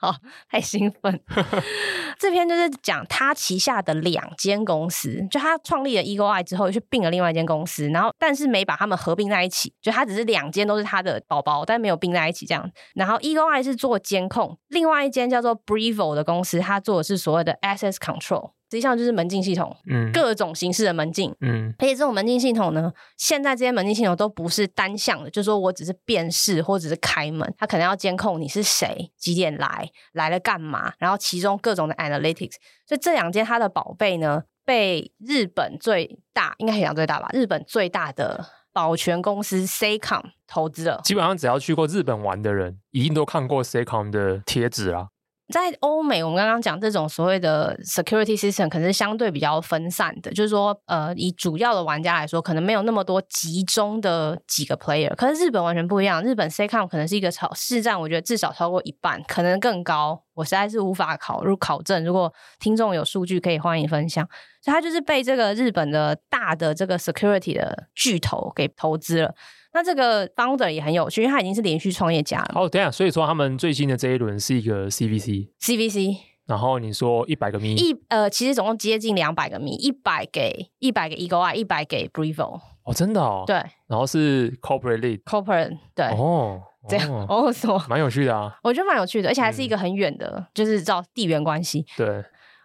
哦，太兴奋！这篇就是讲他旗下的两间公司，就他创立了 Eye 之后，又去并了另外一间公司，然后但是没把他们合并在一起，就他只是两间都是他的宝宝，但没有并在一起这样。然后 Eye 是做监控，另外一间叫做 Brivo 的公司，它做的是所谓的 Access Control。实际上就是门禁系统，嗯，各种形式的门禁，嗯，而且这种门禁系统呢，现在这些门禁系统都不是单向的，就是说我只是辨识或者是开门，它可能要监控你是谁，几点来，来了干嘛，然后其中各种的 analytics，所以这两间它的宝贝呢，被日本最大，应该可以讲最大吧，日本最大的保全公司 Seicom 投资了。基本上只要去过日本玩的人，一定都看过 Seicom 的贴纸啦。在欧美，我们刚刚讲这种所谓的 security system，可能是相对比较分散的，就是说，呃，以主要的玩家来说，可能没有那么多集中的几个 player。可是日本完全不一样，日本 s e c o m 可能是一个超市占，我觉得至少超过一半，可能更高。我实在是无法考入考证，如果听众有数据，可以欢迎分享。所以，他就是被这个日本的大的这个 security 的巨头给投资了。那这个 founder 也很有趣，因为他已经是连续创业家了。哦，等一下，所以说他们最新的这一轮是一个 CVC，CVC。然后你说一百个 mi，一呃，其实总共接近两百个 mi，一百给一百给 Eagle Eye，一百给 Brivo。哦，真的哦。对。然后是 corporate lead，corporate 对。哦，这样哦，什么？蛮有趣的啊。我觉得蛮有趣的，而且还是一个很远的，嗯、就是照地缘关系。对。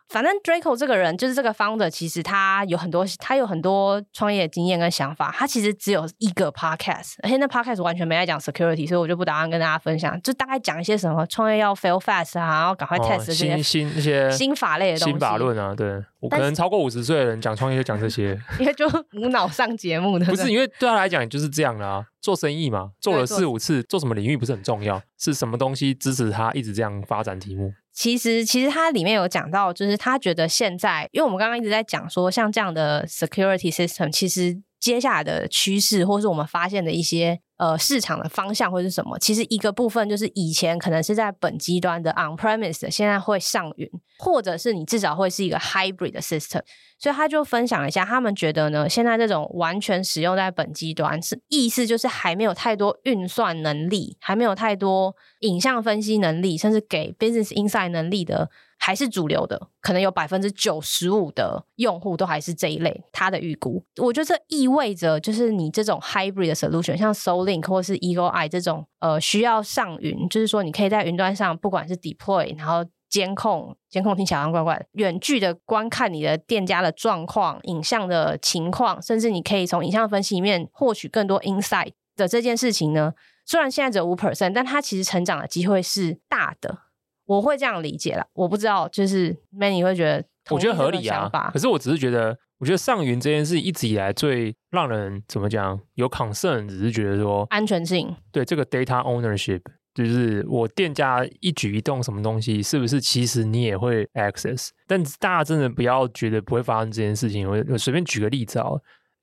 反正 Draco 这个人就是这个 founder，其实他有很多，他有很多创业经验跟想法。他其实只有一个 podcast，而且那 podcast 完全没在讲 security，所以我就不打算跟大家分享。就大概讲一些什么创业要 fail fast 啊，然后赶快 test 这些、哦、新新一些 新法类的东西。新法论啊，对，我可能超过五十岁的人讲创业就讲这些，因为就无脑上节目的。不是因为对他来讲就是这样啦啊，做生意嘛，做了四五次，做什么领域不是很重要，是什么东西支持他一直这样发展题目。其实，其实他里面有讲到，就是他觉得现在，因为我们刚刚一直在讲说，像这样的 security system，其实接下来的趋势，或是我们发现的一些呃市场的方向会是什么？其实一个部分就是以前可能是在本机端的 on-premise，现在会上云，或者是你至少会是一个 hybrid 的 system。所以他就分享一下，他们觉得呢，现在这种完全使用在本机端，是意思就是还没有太多运算能力，还没有太多影像分析能力，甚至给 business insight 能力的，还是主流的，可能有百分之九十五的用户都还是这一类。他的预估，我觉得这意味着，就是你这种 hybrid solution，像 Solink 或是 Eagle Eye 这种，呃，需要上云，就是说你可以在云端上，不管是 deploy，然后。监控，监控听起来怪怪。远距的观看你的店家的状况、影像的情况，甚至你可以从影像分析里面获取更多 insight 的这件事情呢，虽然现在只有五 percent，但它其实成长的机会是大的。我会这样理解啦。我不知道，就是 Manny 会觉得，我觉得合理啊。可是我只是觉得，我觉得上云这件事一直以来最让人怎么讲有 concern，只是觉得说安全性，对这个 data ownership。就是我店家一举一动什么东西，是不是其实你也会 access？但大家真的不要觉得不会发生这件事情。我我随便举个例子啊，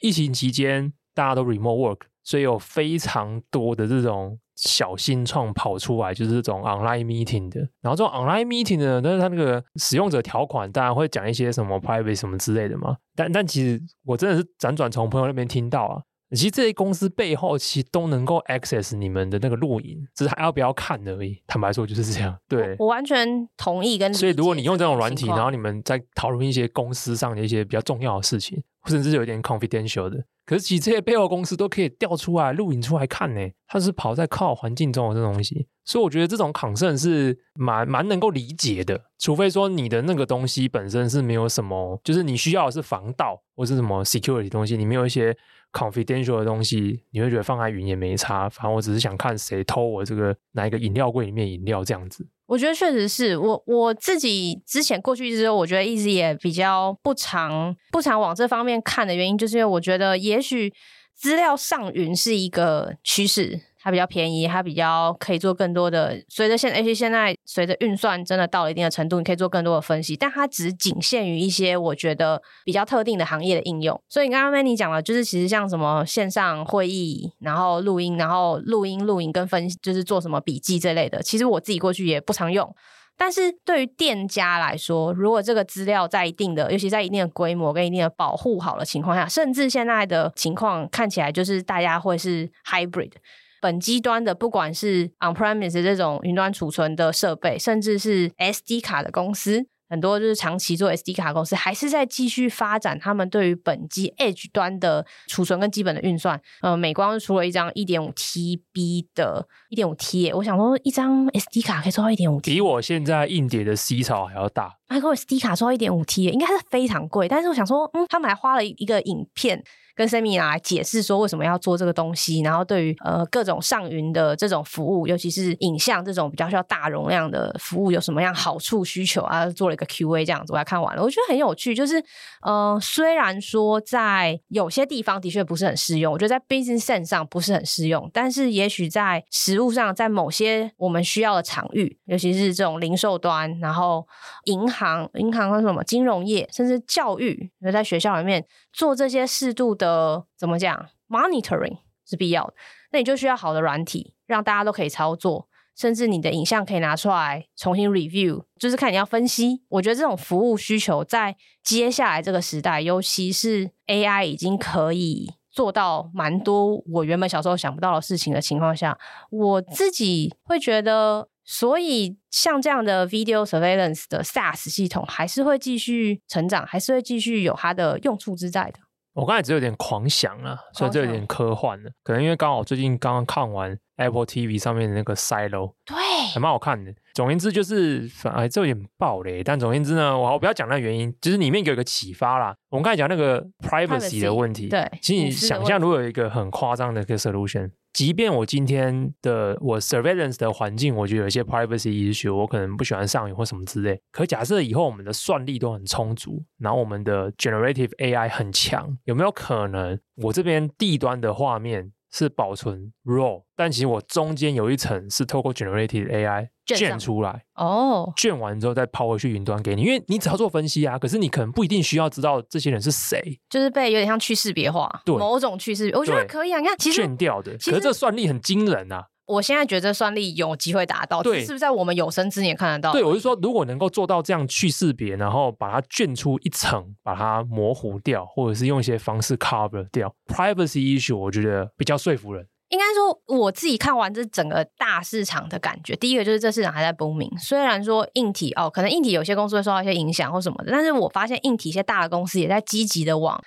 疫情期间大家都 remote work，所以有非常多的这种小新创跑出来，就是这种 online meeting 的。然后这种 online meeting 呢，但是它那个使用者条款当然会讲一些什么 private 什么之类的嘛。但但其实我真的是辗转从朋友那边听到啊。其实这些公司背后其实都能够 access 你们的那个录影，只是还要不要看而已。坦白说就是这样。对，我，我完全同意跟。所以如果你用这种软体，然后你们在讨论一些公司上的一些比较重要的事情，甚至是有点 confidential 的，可是其实这些背后公司都可以调出来录影出来看呢。它是跑在靠环境中的这东西，所以我觉得这种 concern 是蛮蛮能够理解的。除非说你的那个东西本身是没有什么，就是你需要的是防盗或是什么 security 东西，你没有一些。confidential 的东西，你会觉得放在云也没差。反正我只是想看谁偷我这个哪一个饮料柜里面饮料这样子。我觉得确实是我我自己之前过去之后，我觉得一直也比较不常不常往这方面看的原因，就是因为我觉得也许资料上云是一个趋势。它比较便宜，它比较可以做更多的。随着现，而且现在随着运算真的到了一定的程度，你可以做更多的分析。但它只仅限于一些我觉得比较特定的行业的应用。所以你刚刚 Manny 讲了，就是其实像什么线上会议，然后录音，然后录音录音跟分析，就是做什么笔记这类的。其实我自己过去也不常用。但是对于店家来说，如果这个资料在一定的，尤其在一定的规模跟一定的保护好的情况下，甚至现在的情况看起来就是大家会是 hybrid。本机端的，不管是 on-premise 这种云端储存的设备，甚至是 SD 卡的公司，很多就是长期做 SD 卡公司，还是在继续发展他们对于本机 Edge 端的储存跟基本的运算。呃，美光出了一张一点五 TB 的，一点五 T，我想说一张 SD 卡可以做到一点五 T，比我现在硬碟的 C 槽还要大。Micro SD 卡做到一点五 T，应该是非常贵。但是我想说，嗯，他们还花了一个影片。跟 Sammy 来解释说为什么要做这个东西，然后对于呃各种上云的这种服务，尤其是影像这种比较需要大容量的服务有什么样好处需求啊？做了一个 Q&A 这样子，我还看完了，我觉得很有趣。就是呃，虽然说在有些地方的确不是很适用，我觉得在 business sense 上不是很适用，但是也许在实物上，在某些我们需要的场域，尤其是这种零售端，然后银行、银行和什么金融业，甚至教育，就在学校里面做这些适度的。怎么讲？Monitoring 是必要的，那你就需要好的软体，让大家都可以操作，甚至你的影像可以拿出来重新 review，就是看你要分析。我觉得这种服务需求在接下来这个时代，尤其是 AI 已经可以做到蛮多我原本小时候想不到的事情的情况下，我自己会觉得，所以像这样的 video surveillance 的 SaaS 系统，还是会继续成长，还是会继续有它的用处之在的。我刚才只有点狂想了，所以这有点科幻了。可能因为刚好最近刚刚看完 Apple TV 上面的那个 Silo，对，还蛮好看的。总而言之就是，哎，这有点爆雷。但总而言之呢，我我不要讲那原因，就是里面有一个启发啦。我们刚才讲那个 privacy 的问题，对，其实你想象如果有一个很夸张的一个 solution。即便我今天的我 surveillance 的环境，我觉得有一些 privacy issue，我可能不喜欢上瘾或什么之类。可假设以后我们的算力都很充足，然后我们的 generative AI 很强，有没有可能我这边地端的画面是保存 raw，但其实我中间有一层是透过 generative AI 卷出来哦，卷完之后再抛回去云端给你，因为你只要做分析啊，可是你可能不一定需要知道这些人是谁，就是被有点像去识别化，对某种去识别，我觉得可以啊。你看，其实卷掉的，可是这算力很惊人啊。我现在觉得这算力有机会达到，对，是不是在我们有生之年看得到？对，我是说，如果能够做到这样去识别，然后把它卷出一层，把它模糊掉，或者是用一些方式 cover 掉 privacy issue，我觉得比较说服人。应该说，我自己看完这整个大市场的感觉，第一个就是这市场还在 booming。虽然说硬体哦，可能硬体有些公司会受到一些影响或什么的，但是我发现硬体一些大的公司也在积极的往。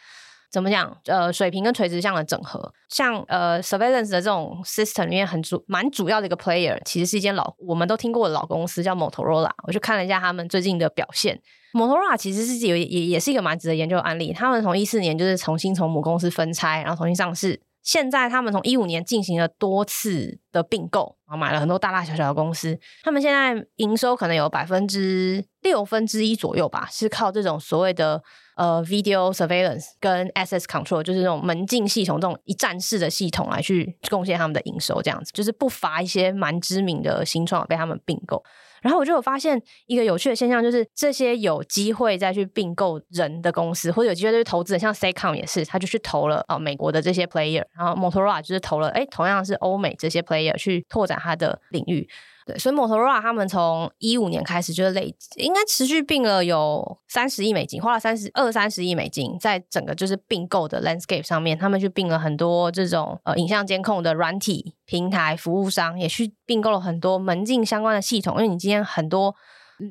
怎么讲？呃，水平跟垂直向的整合，像呃，surveillance 的这种 system 里面很主蛮主要的一个 player，其实是一间老我们都听过的老公司，叫 Motorola。我去看了一下他们最近的表现，Motorola 其实是有也也是一个蛮值得研究的案例。他们从一四年就是重新从母公司分拆，然后重新上市。现在他们从一五年进行了多次的并购，然后买了很多大大小小的公司。他们现在营收可能有百分之六分之一左右吧，是靠这种所谓的。呃，video surveillance 跟 access control 就是那种门禁系统这种一站式的系统来去贡献他们的营收，这样子就是不乏一些蛮知名的新创被他们并购。然后我就有发现一个有趣的现象，就是这些有机会再去并购人的公司，或者有机会再去投资的，像 CCom 也是，他就去投了啊、美国的这些 player，然后 Motorola 就是投了，哎，同样是欧美这些 player 去拓展他的领域。对，所以 Motorola 他们从一五年开始就是累，应该持续并了有三十亿美金，花了三十二三十亿美金，在整个就是并购的 landscape 上面，他们去并了很多这种呃影像监控的软体平台服务商，也去并购了很多门禁相关的系统。因为你今天很多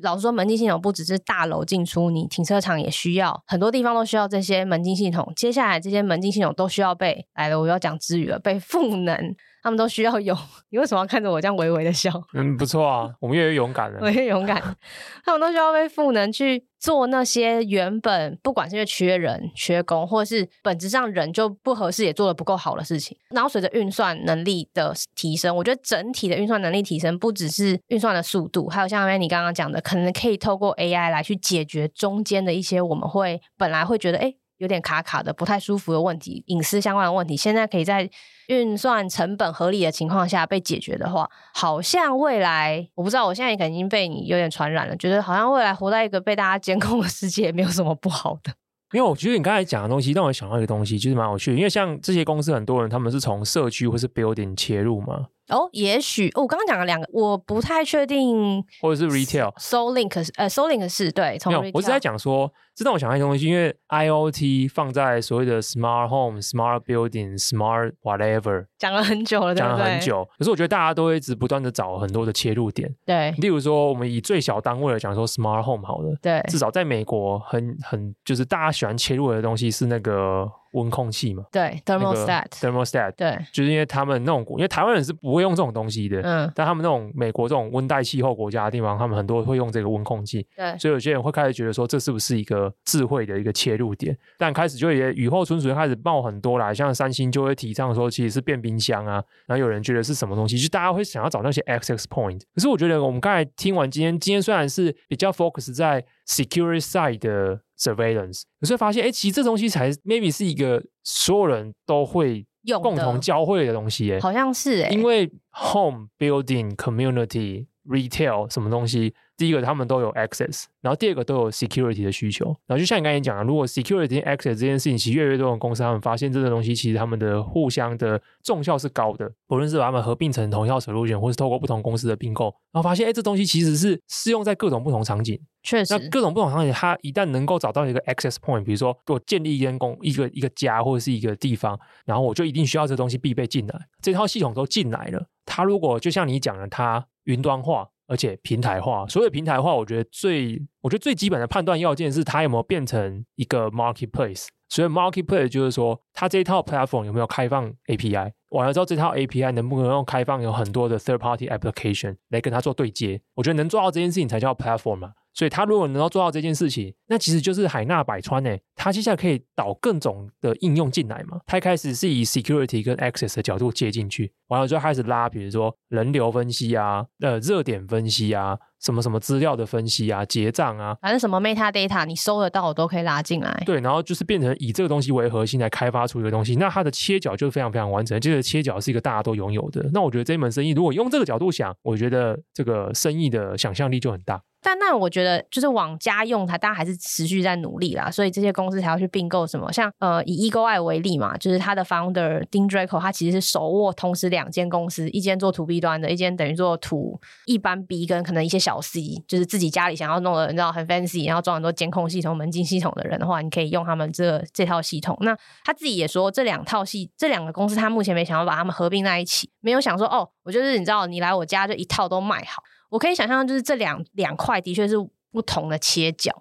老实说，门禁系统不只是大楼进出，你停车场也需要，很多地方都需要这些门禁系统。接下来这些门禁系统都需要被来了，我要讲支语了，被赋能。他们都需要有，你为什么要看着我这样微微的笑？嗯，不错啊，我们越来越勇敢了。我越勇敢，他们都需要被赋能去做那些原本不管是因为缺人、缺工，或者是本质上人就不合适，也做得不够好的事情。然后随着运算能力的提升，我觉得整体的运算能力提升，不只是运算的速度，还有像 Manny 刚刚讲的，可能可以透过 AI 来去解决中间的一些我们会本来会觉得哎。诶有点卡卡的、不太舒服的问题，隐私相关的问题，现在可以在运算成本合理的情况下被解决的话，好像未来我不知道，我现在也可能已经被你有点传染了，觉得好像未来活在一个被大家监控的世界，没有什么不好的。因为我觉得你刚才讲的东西让我想到一个东西，就是蛮有趣的，因为像这些公司很多人他们是从社区或是 building 切入嘛。哦，也许哦，我刚刚讲了两个，我不太确定，或者是 retail，Solink 是呃，Solink 是对，从 retail 我只在讲说，这让我想到一个东西，因为 IoT 放在所谓的 smart home、smart building、smart whatever，讲了很久了？讲了很久，可是我觉得大家都会一直不断的找很多的切入点，对，例如说，我们以最小单位来讲说 smart home 好了，对，至少在美国很很就是大家喜欢切入的东西是那个。温控器嘛，对，thermostat，thermostat，对，就是因为他们那种，因为台湾人是不会用这种东西的，嗯，但他们那种美国这种温带气候国家的地方，他们很多会用这个温控器，对，所以有些人会开始觉得说，这是不是一个智慧的一个切入点？但开始就也雨后春笋开始冒很多啦，像三星就会提倡说，其实是变冰箱啊，然后有人觉得是什么东西，就大家会想要找那些 access point。可是我觉得我们刚才听完今天，今天虽然是比较 focus 在 security side 的。Surveillance，有时候发现，哎，其实这东西才 maybe 是一个所有人都会共同交汇的东西，哎，好像是哎，因为 home building community retail 什么东西。第一个，他们都有 access，然后第二个都有 security 的需求，然后就像你刚才讲的，如果 security access 这件事情，其实越来越多的公司他们发现这个东西，其实他们的互相的重效是高的，不论是把他们合并成同一套 solution，或是透过不同公司的并购，然后发现，哎，这东西其实是适用在各种不同场景。确实，那各种不同场景，它一旦能够找到一个 access point，比如说我建立一间公一个一个家或者是一个地方，然后我就一定需要这东西必备进来，这套系统都进来了，它如果就像你讲的，它云端化。而且平台化，所谓平台化，我觉得最，我觉得最基本的判断要件是它有没有变成一个 marketplace。所以 marketplace 就是说，它这一套 platform 有没有开放 API，完了之后这套 API 能不能用开放有很多的 third party application 来跟它做对接。我觉得能做到这件事情才叫 platform 嘛。所以他如果能够做到这件事情，那其实就是海纳百川诶。他接下来可以导更种的应用进来嘛。他一开始是以 security 跟 access 的角度接进去，完了之后开始拉，比如说人流分析啊，呃，热点分析啊，什么什么资料的分析啊、结账啊，反正什么 metadata 你收得到，我都可以拉进来。对，然后就是变成以这个东西为核心来开发出一个东西，那它的切角就非常非常完整。这个切角是一个大家都拥有的。那我觉得这一门生意，如果用这个角度想，我觉得这个生意的想象力就很大。但那我觉得就是往家用，它大家还是持续在努力啦，所以这些公司才要去并购什么，像呃以 Ego i 为例嘛，就是他的 founder Dean Draco，他其实是手握同时两间公司，一间做 To B 端的，一间等于做 To 一般 B 跟可能一些小 C，就是自己家里想要弄的，你知道很 fancy，然后装很多监控系统、门禁系统的人的话，你可以用他们这这套系统。那他自己也说，这两套系这两个公司，他目前没想要把他们合并在一起，没有想说哦，我就是你知道，你来我家就一套都卖好。我可以想象，就是这两两块的确是。不同的切角，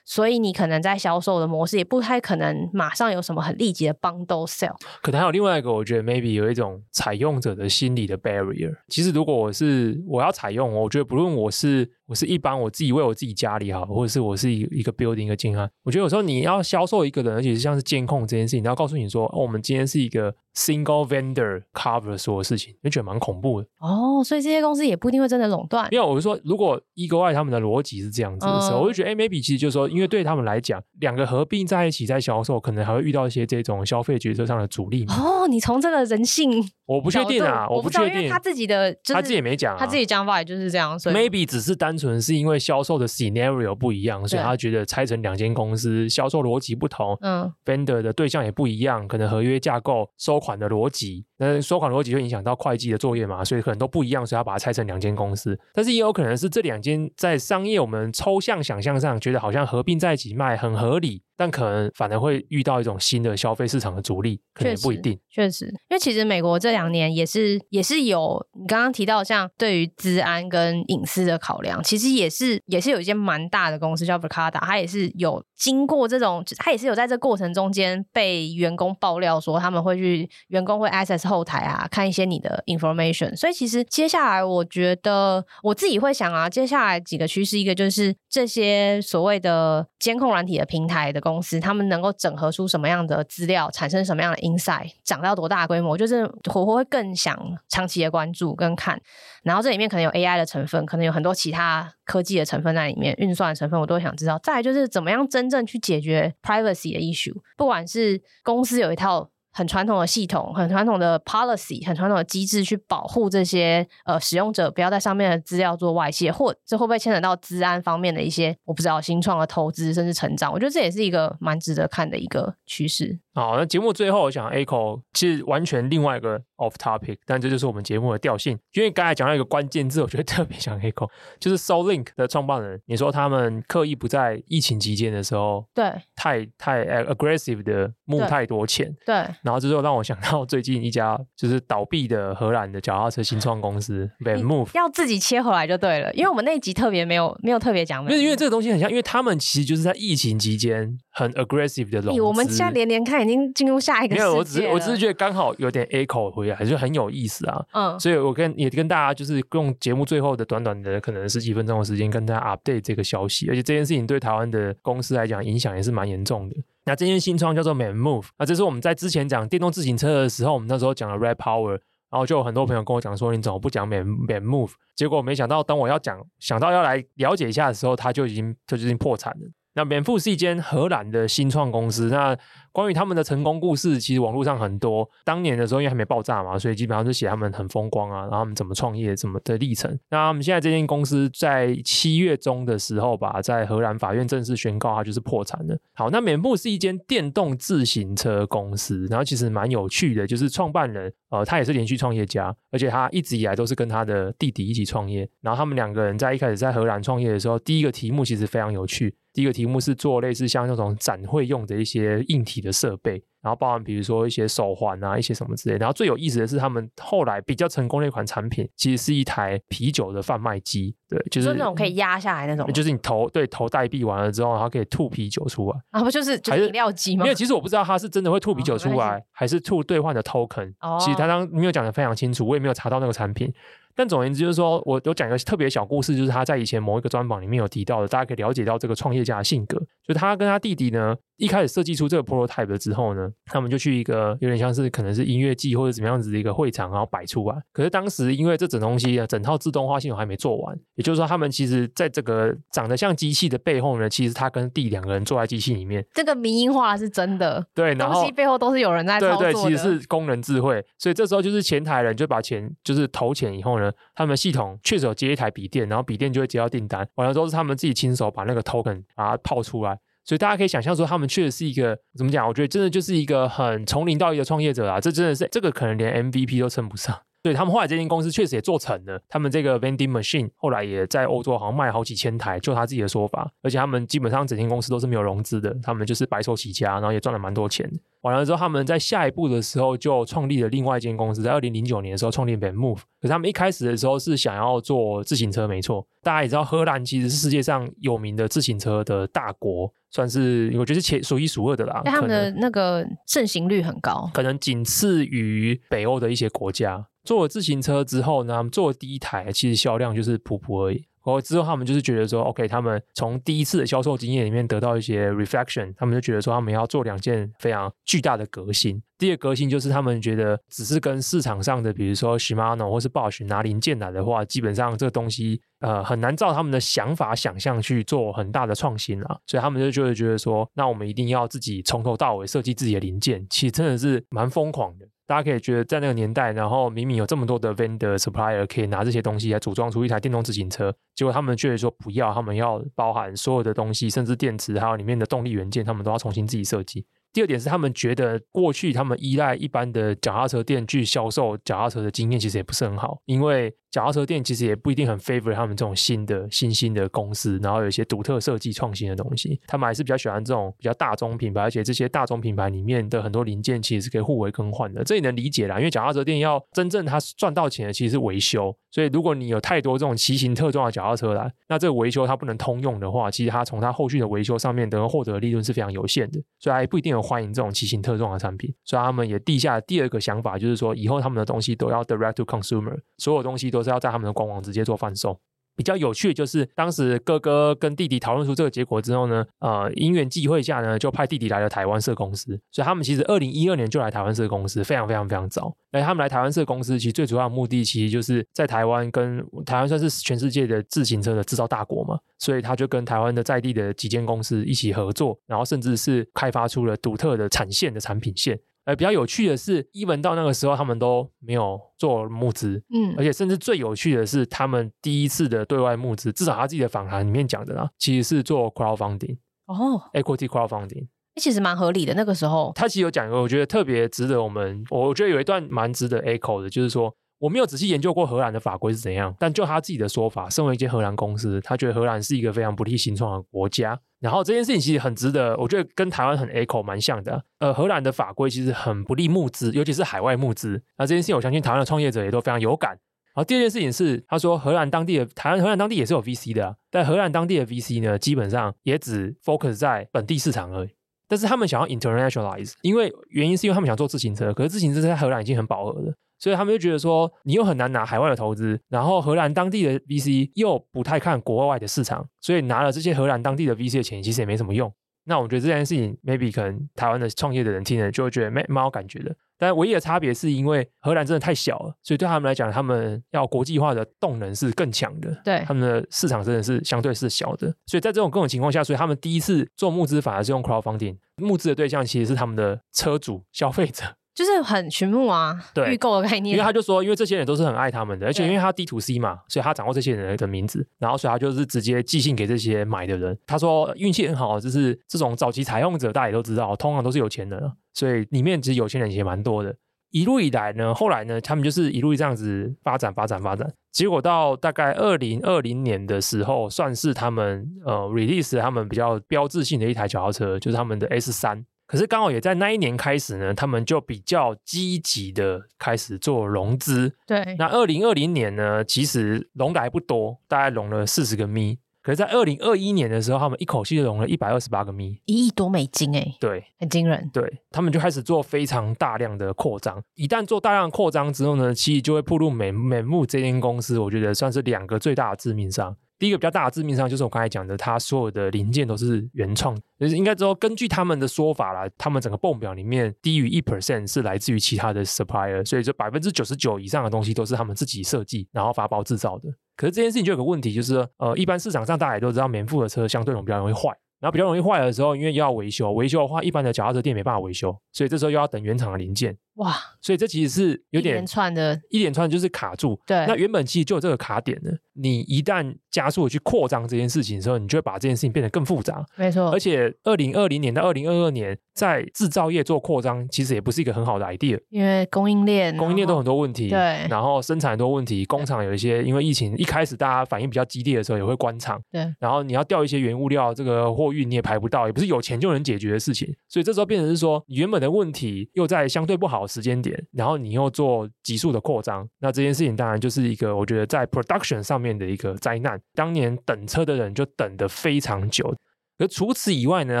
所以你可能在销售的模式也不太可能马上有什么很立即的 bundle sell。可能还有另外一个，我觉得 maybe 有一种采用者的心理的 barrier。其实如果我是我要采用，我觉得不论我是。我是一般我自己为我自己家里好，或者是我是一一个 building 一个建案，我觉得有时候你要销售一个人，而且是像是监控这件事情，你要告诉你说，哦，我们今天是一个 single vendor cover 所有事情，你觉得蛮恐怖的。哦，所以这些公司也不一定会真的垄断。因为我是说，如果 Eagle Eye 他们的逻辑是这样子的时候，嗯、我就觉得，哎，maybe 其实就是说，因为对他们来讲，两个合并在一起在销售，可能还会遇到一些这种消费决策上的阻力。哦，你从这个人性，我不确定啊，我不确定，他自己的，就是、他自己也没讲、啊，他自己讲法也就是这样，所以 maybe 只是单纯是因为销售的 scenario 不一样，所以他觉得拆成两间公司，销售逻辑不同，嗯，vendor 的对象也不一样，可能合约架构、收款的逻辑，那收款逻辑会影响到会计的作业嘛，所以可能都不一样，所以要把它拆成两间公司。但是也有可能是这两间在商业我们抽象想象上觉得好像合并在一起卖很合理。但可能反而会遇到一种新的消费市场的阻力，可能不一定。确实，因为其实美国这两年也是也是有你刚刚提到像对于资安跟隐私的考量，其实也是也是有一间蛮大的公司叫 Verkada，它也是有经过这种，它也是有在这过程中间被员工爆料说他们会去员工会 access 后台啊，看一些你的 information。所以其实接下来我觉得我自己会想啊，接下来几个趋势，一个就是这些所谓的监控软体的平台的公司。他们能够整合出什么样的资料，产生什么样的 insight，长到多大规模，就是活活会更想长期的关注跟看。然后这里面可能有 AI 的成分，可能有很多其他科技的成分在里面，运算的成分我都想知道。再来就是怎么样真正去解决 privacy 的 issue，不管是公司有一套。很传统的系统，很传统的 policy，很传统的机制去保护这些呃使用者不要在上面的资料做外泄，或这会不会牵扯到资安方面的一些我不知道新创的投资甚至成长？我觉得这也是一个蛮值得看的一个趋势。好，那节目最后我想 echo 其实完全另外一个 off topic，但这就是我们节目的调性。因为刚才讲到一个关键字，我觉得特别想 echo，就是 SoulLink 的创办人，你说他们刻意不在疫情期间的时候，对，太太 aggressive 的募太多钱，对，然后这就让我想到最近一家就是倒闭的荷兰的脚踏车新创公司 Van Move，要自己切回来就对了，因为我们那一集特别没有没有特别讲，因为因为这个东西很像，因为他们其实就是在疫情期间很 aggressive 的融资，我们现在连连看。已经进入下一个。没有，我只是我只是觉得刚好有点 echo 回来，就很有意思啊。嗯，所以我跟也跟大家就是用节目最后的短短的可能十几分钟的时间跟大家 update 这个消息，而且这件事情对台湾的公司来讲影响也是蛮严重的。那这间新创叫做 Manmove，那这是我们在之前讲电动自行车的时候，我们那时候讲了 Red Power，然后就有很多朋友跟我讲说，你怎么不讲 Man Manmove？结果没想到等我要讲想到要来了解一下的时候，他就已经就已经破产了。那 Manmove 是一间荷兰的新创公司，那。关于他们的成功故事，其实网络上很多。当年的时候，因为还没爆炸嘛，所以基本上就写他们很风光啊，然后他们怎么创业、怎么的历程。那他们现在这间公司在七月中的时候吧，在荷兰法院正式宣告它就是破产了。好，那 Manmove 是一间电动自行车公司，然后其实蛮有趣的，就是创办人呃，他也是连续创业家，而且他一直以来都是跟他的弟弟一起创业。然后他们两个人在一开始在荷兰创业的时候，第一个题目其实非常有趣，第一个题目是做类似像那种展会用的一些硬体的设备。然后包含比如说一些手环啊，一些什么之类。然后最有意思的是，他们后来比较成功的一款产品，其实是一台啤酒的贩卖机。对，就是就那种可以压下来那种。就是你投对投代币完了之后，然后可以吐啤酒出来。啊，不就是就是饮料机吗？因为其实我不知道它是真的会吐啤酒出来，哦、还是吐兑换的 token。哦。其实他当没有讲的非常清楚，我也没有查到那个产品。但总而言之，就是说我有讲一个特别小故事，就是他在以前某一个专访里面有提到的，大家可以了解到这个创业家的性格。就他跟他弟弟呢，一开始设计出这个 prototype 了之后呢，他们就去一个有点像是可能是音乐季或者怎么样子的一个会场，然后摆出来。可是当时因为这整东西啊，整套自动化系统还没做完，也就是说，他们其实在这个长得像机器的背后呢，其实他跟弟两个人坐在机器里面。这个民营化是真的，对，然后东西背后都是有人在操作的。对对，其实是工人智慧。所以这时候就是前台人就把钱就是投钱以后呢，他们系统确实有接一台笔电，然后笔电就会接到订单，完了之后是他们自己亲手把那个 token 把它泡出来。所以大家可以想象说，他们确实是一个怎么讲？我觉得真的就是一个很从零到一的创业者啊！这真的是这个可能连 MVP 都称不上。对，他们后来这间公司确实也做成了，他们这个 vending machine 后来也在欧洲好像卖好几千台，就他自己的说法。而且他们基本上整间公司都是没有融资的，他们就是白手起家，然后也赚了蛮多钱。完了之后，他们在下一步的时候就创立了另外一间公司，在二零零九年的时候创立 VanMoof。可是他们一开始的时候是想要做自行车，没错。大家也知道，荷兰其实是世界上有名的自行车的大国，算是我觉得是前数一数二的啦。他们的那个盛行率很高，可能仅次于北欧的一些国家。做了自行车之后呢，做了第一台，其实销量就是普普而已。然后之后他们就是觉得说，OK，他们从第一次的销售经验里面得到一些 reflection，他们就觉得说他们要做两件非常巨大的革新。第二个革新就是他们觉得只是跟市场上的，比如说 Shimano 或是 Bosch 拿零件来的话，基本上这个东西呃很难照他们的想法想象去做很大的创新啊。所以他们就就会觉得说，那我们一定要自己从头到尾设计自己的零件，其实真的是蛮疯狂的。大家可以觉得，在那个年代，然后明明有这么多的 vendor supplier 可以拿这些东西来组装出一台电动自行车，结果他们却说不要，他们要包含所有的东西，甚至电池还有里面的动力元件，他们都要重新自己设计。第二点是，他们觉得过去他们依赖一般的脚踏车店去销售脚踏车的经验其实也不是很好，因为脚踏车店其实也不一定很 favor 他们这种新的新兴的公司，然后有一些独特设计创新的东西，他们还是比较喜欢这种比较大众品牌，而且这些大众品牌里面的很多零件其实是可以互为更换的，这也能理解啦，因为脚踏车店要真正他赚到钱的其实是维修，所以如果你有太多这种奇形特状的脚踏车来，那这个维修它不能通用的话，其实它从它后续的维修上面能够获得的利润是非常有限的，所以还不一定有欢迎这种奇形特状的产品，所以他们也地下第二个想法，就是说以后他们的东西都要 direct to consumer，所有东西都是要在他们的官网直接做贩售。比较有趣的就是，当时哥哥跟弟弟讨论出这个结果之后呢，呃，因缘际会下呢，就派弟弟来了台湾设公司。所以他们其实二零一二年就来台湾设公司，非常非常非常早。那他们来台湾设公司，其实最主要的目的，其实就是在台湾跟台湾算是全世界的自行车的制造大国嘛，所以他就跟台湾的在地的几间公司一起合作，然后甚至是开发出了独特的产线的产品线。呃，比较有趣的是，even 到那个时候，他们都没有做募资，嗯，而且甚至最有趣的是，他们第一次的对外募资，至少他自己的访谈里面讲的啦，其实是做 crowdfunding，哦，equity crowdfunding，其实蛮合理的。那个时候，他其实有讲过，我觉得特别值得我们，我觉得有一段蛮值得 echo 的，就是说。我没有仔细研究过荷兰的法规是怎样，但就他自己的说法，身为一间荷兰公司，他觉得荷兰是一个非常不利新创的国家。然后这件事情其实很值得，我觉得跟台湾很 echo 蛮像的。呃，荷兰的法规其实很不利募资，尤其是海外募资。那这件事情，我相信台湾的创业者也都非常有感。然后第二件事情是，他说荷兰当地的台湾荷兰当地也是有 VC 的，但荷兰当地的 VC 呢，基本上也只 focus 在本地市场而已。但是他们想要 internationalize，因为原因是因为他们想做自行车，可是自行车在荷兰已经很饱和了。所以他们就觉得说，你又很难拿海外的投资，然后荷兰当地的 VC 又不太看国外的市场，所以拿了这些荷兰当地的 VC 的钱，其实也没什么用。那我觉得这件事情，maybe 可能台湾的创业的人听了就会觉得没蛮有感觉的。但唯一的差别是因为荷兰真的太小了，所以对他们来讲，他们要国际化的动能是更强的。对，他们的市场真的是相对是小的，所以在这种各种情况下，所以他们第一次做募资反而是用 crowdfunding，募资的对象其实是他们的车主消费者。就是很群募啊，对，预购的概念。因为他就说，因为这些人都是很爱他们的，而且因为他 D to C 嘛，所以他掌握这些人的名字，然后所以他就是直接寄信给这些买的人。他说运气很好，就是 这种早期采用者，大家也都知道，通常都是有钱人，所以里面其实有钱人也蛮多的。一路以来呢，后来呢，他们就是一路这样子发展、发展、发展，结果到大概二零二零年的时候，算是他们呃 release 他们比较标志性的一台脚踏车，就是他们的 S 三。可是刚好也在那一年开始呢，他们就比较积极的开始做融资。对，那二零二零年呢，其实融的还不多，大概融了四十个咪。可是，在二零二一年的时候，他们一口气就融了一百二十八个米，一亿多美金哎，对，很惊人。对，他们就开始做非常大量的扩张。一旦做大量扩张之后呢，其实就会步入 VanMoof 这间公司，我觉得算是两个最大的致命伤。第一个比较大的致命伤就是我刚才讲的，它所有的零件都是原创，就是应该说根据他们的说法啦，他们整个泵表里面低于一 percent 是来自于其他的 supplier，所以这百分之九十九以上的东西都是他们自己设计然后发包制造的。可是这件事情就有个问题，就是呃，一般市场上大家也都知道，免付的车相对容比较容易坏。然后比较容易坏的时候，因为又要维修，维修的话，一般的脚踏车店没办法维修，所以这时候又要等原厂的零件。哇，所以这其实是有点一连串的，一连串就是卡住。对，那原本其实就有这个卡点的，你一旦加速的去扩张这件事情的时候，你就会把这件事情变得更复杂。没错，而且二零二零年到二零二二年，在制造业做扩张，其实也不是一个很好的 idea，因为供应链，供应链都很多问题。对，然后生产很多问题，工厂有一些因为疫情一开始大家反应比较激烈的时候，也会关厂。对，然后你要调一些原物料，这个货运你也排不到，也不是有钱就能解决的事情。所以这时候变成是说，你原本的问题又在相对不好时间点。然后你又做急速的扩张，那这件事情当然就是一个我觉得在 production 上面的一个灾难。当年等车的人就等得非常久。而除此以外呢，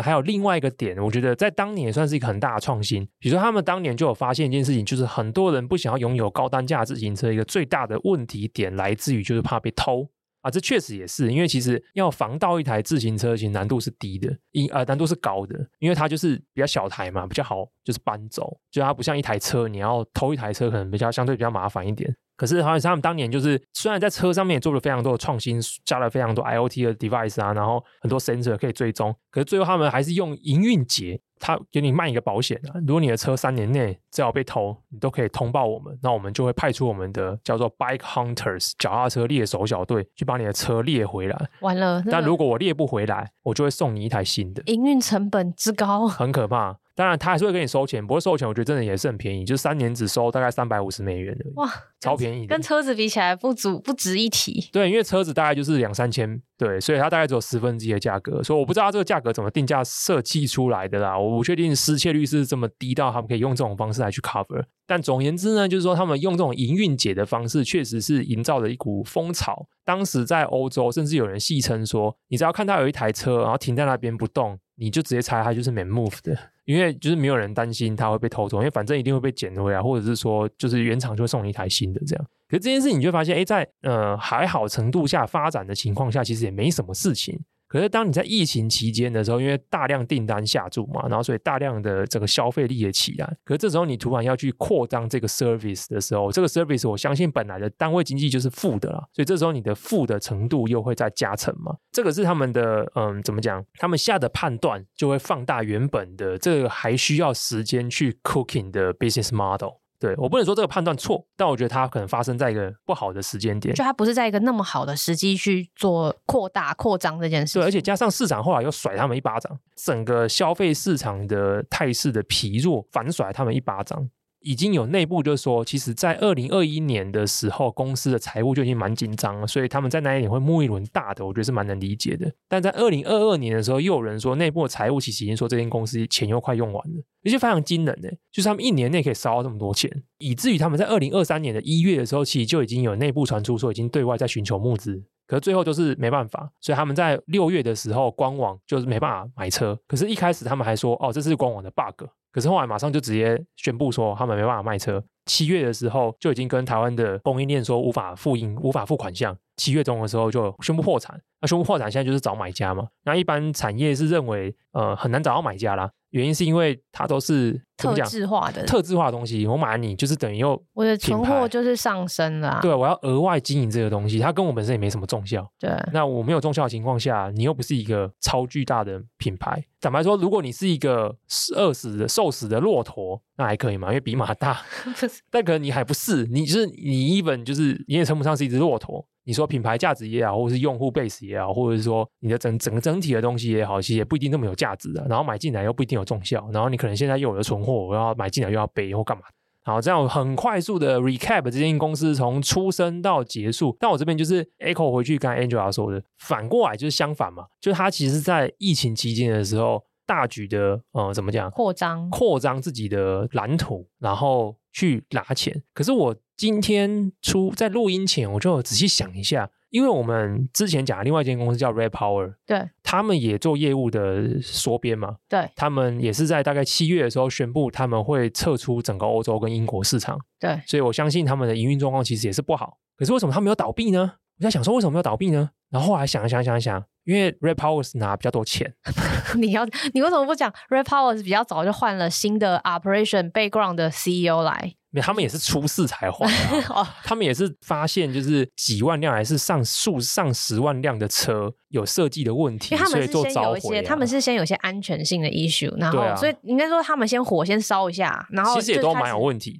还有另外一个点，我觉得在当年也算是一个很大的创新。比如说他们当年就有发现一件事情，就是很多人不想要拥有高单价自行车，一个最大的问题点来自于就是怕被偷。啊，这确实也是，因为其实要防盗一台自行车，其实难度是低的，因呃难度是高的，因为它就是比较小台嘛，比较好就是搬走，就它不像一台车，你要偷一台车可能比较相对比较麻烦一点。可是好像他们当年就是虽然在车上面也做了非常多的创新，加了非常多 IoT 的 device 啊，然后很多 sensor 可以追踪，可是最后他们还是用营运节。他给你卖一个保险啊，如果你的车三年内只要被偷，你都可以通报我们，那我们就会派出我们的叫做 Bike Hunters 脚踏车猎手小队去把你的车猎回来。完了，但如果我猎不回来，我就会送你一台新的。营运成本之高，很可怕。当然，他还是会给你收钱，不过收钱我觉得真的也是很便宜，就三年只收大概三百五十美元的，哇，超便宜的，跟车子比起来不足不值一提。对，因为车子大概就是两三千，对，所以它大概只有十分之一的价格，所以我不知道它这个价格怎么定价设计出来的啦，我不确定失窃率是这么低到他们可以用这种方式来去 cover。但总而言之呢，就是说他们用这种营运解的方式，确实是营造了一股风潮。当时在欧洲，甚至有人戏称说，你只要看到有一台车，然后停在那边不动，你就直接猜它就是免 move 的。因为就是没有人担心它会被偷走，因为反正一定会被捡回来，或者是说就是原厂就会送你一台新的这样。可是这件事你就发现，哎，在呃还好程度下发展的情况下，其实也没什么事情。可是当你在疫情期间的时候，因为大量订单下注嘛，然后所以大量的这个消费力也起来。可是这时候你突然要去扩张这个 service 的时候，这个 service 我相信本来的单位经济就是负的啦，所以这时候你的负的程度又会再加成嘛。这个是他们的嗯，怎么讲？他们下的判断就会放大原本的这个还需要时间去 cooking 的 business model。对，我不能说这个判断错，但我觉得它可能发生在一个不好的时间点，就它不是在一个那么好的时机去做扩大扩张这件事。对，而且加上市场后来又甩他们一巴掌，整个消费市场的态势的疲弱，反甩他们一巴掌。已经有内部就是说，其实，在二零二一年的时候，公司的财务就已经蛮紧张了，所以他们在那一年会募一轮大的，我觉得是蛮能理解的。但在二零二二年的时候，又有人说，内部的财务其实已经说，这间公司钱又快用完了，而且非常惊人呢，就是他们一年内可以烧到这么多钱，以至于他们在二零二三年的一月的时候，其实就已经有内部传出说，已经对外在寻求募资，可是最后就是没办法，所以他们在六月的时候，官网就是没办法买车。可是，一开始他们还说，哦，这是官网的 bug。可是后来马上就直接宣布说他们没办法卖车，七月的时候就已经跟台湾的供应链说无法付印、无法付款项，七月中的时候就宣布破产。那宣布破产现在就是找买家嘛。那一般产业是认为呃很难找到买家啦。原因是因为它都是特制化的、特制化的东西，我买你就是等于又我的存货就是上升了。对，我要额外经营这个东西，它跟我本身也没什么重效。对，那我没有重效的情况下，你又不是一个超巨大的品牌。坦白说，如果你是一个饿死的、瘦死的骆驼，那还可以嘛，因为比马大。但可能你还不是，你就是你一本就是你也称不上是一只骆驼。你说品牌价值也好，或者是用户 base 也好，或者是说你的整整个整体的东西也好，其实也不一定那么有价值的。然后买进来又不一定有重效，然后你可能现在又有了存货，我要买进来又要背或干嘛？好，这样很快速的 recap 这间公司从出生到结束。但我这边就是 echo 回去跟 Angela 说的，反过来就是相反嘛，就是他其实在疫情期间的时候大举的呃怎么讲扩张扩张自己的蓝图，然后去拿钱。可是我。今天出在录音前，我就仔细想一下，因为我们之前讲的另外一间公司叫 Red Power，对，他们也做业务的缩编嘛，对，他们也是在大概七月的时候宣布他们会撤出整个欧洲跟英国市场，对，所以我相信他们的营运状况其实也是不好。可是为什么他们没有倒闭呢？我在想说为什么要倒闭呢？然后后来想想想想，因为 Red Powers 拿比较多钱。你要你为什么不讲 Red Powers 比较早就换了新的 Operation Background 的 CEO 来？他们也是出事才换的，啊，他们也是发现就是几万辆还是上数上十万辆的车有设计的问题，他们是先有一些，他们是先有些安全性的 issue，然后、啊、所以应该说他们先火先烧一下，然后其实也都蛮有问题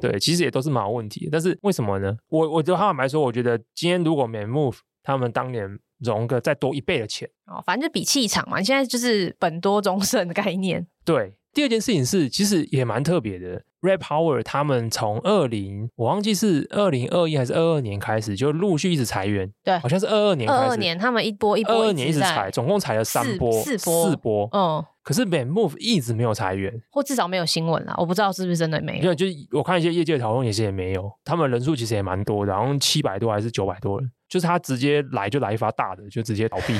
的，对，其实也都是蛮有问题的，但是为什么呢？我我对他们来说，我觉得今天如果没 move，他们当年融个再多一倍的钱，哦，反正就比气场嘛，你现在就是本多终胜的概念，对。第二件事情是，其实也蛮特别的。Red Power 他们从二零，我忘记是二零二一还是二二年开始，就陆续一直裁员。对，好像是二二年开始。二二年他们一波一波，二二年一直裁，总共裁了三波，四波，四波。嗯，可是 Move 一直没有裁员，或至少没有新闻啦。我不知道是不是真的没有。就我看一些业界的讨论，也是也没有。他们人数其实也蛮多的，好像七百多还是九百多人。就是他直接来就来一发大的，就直接倒闭。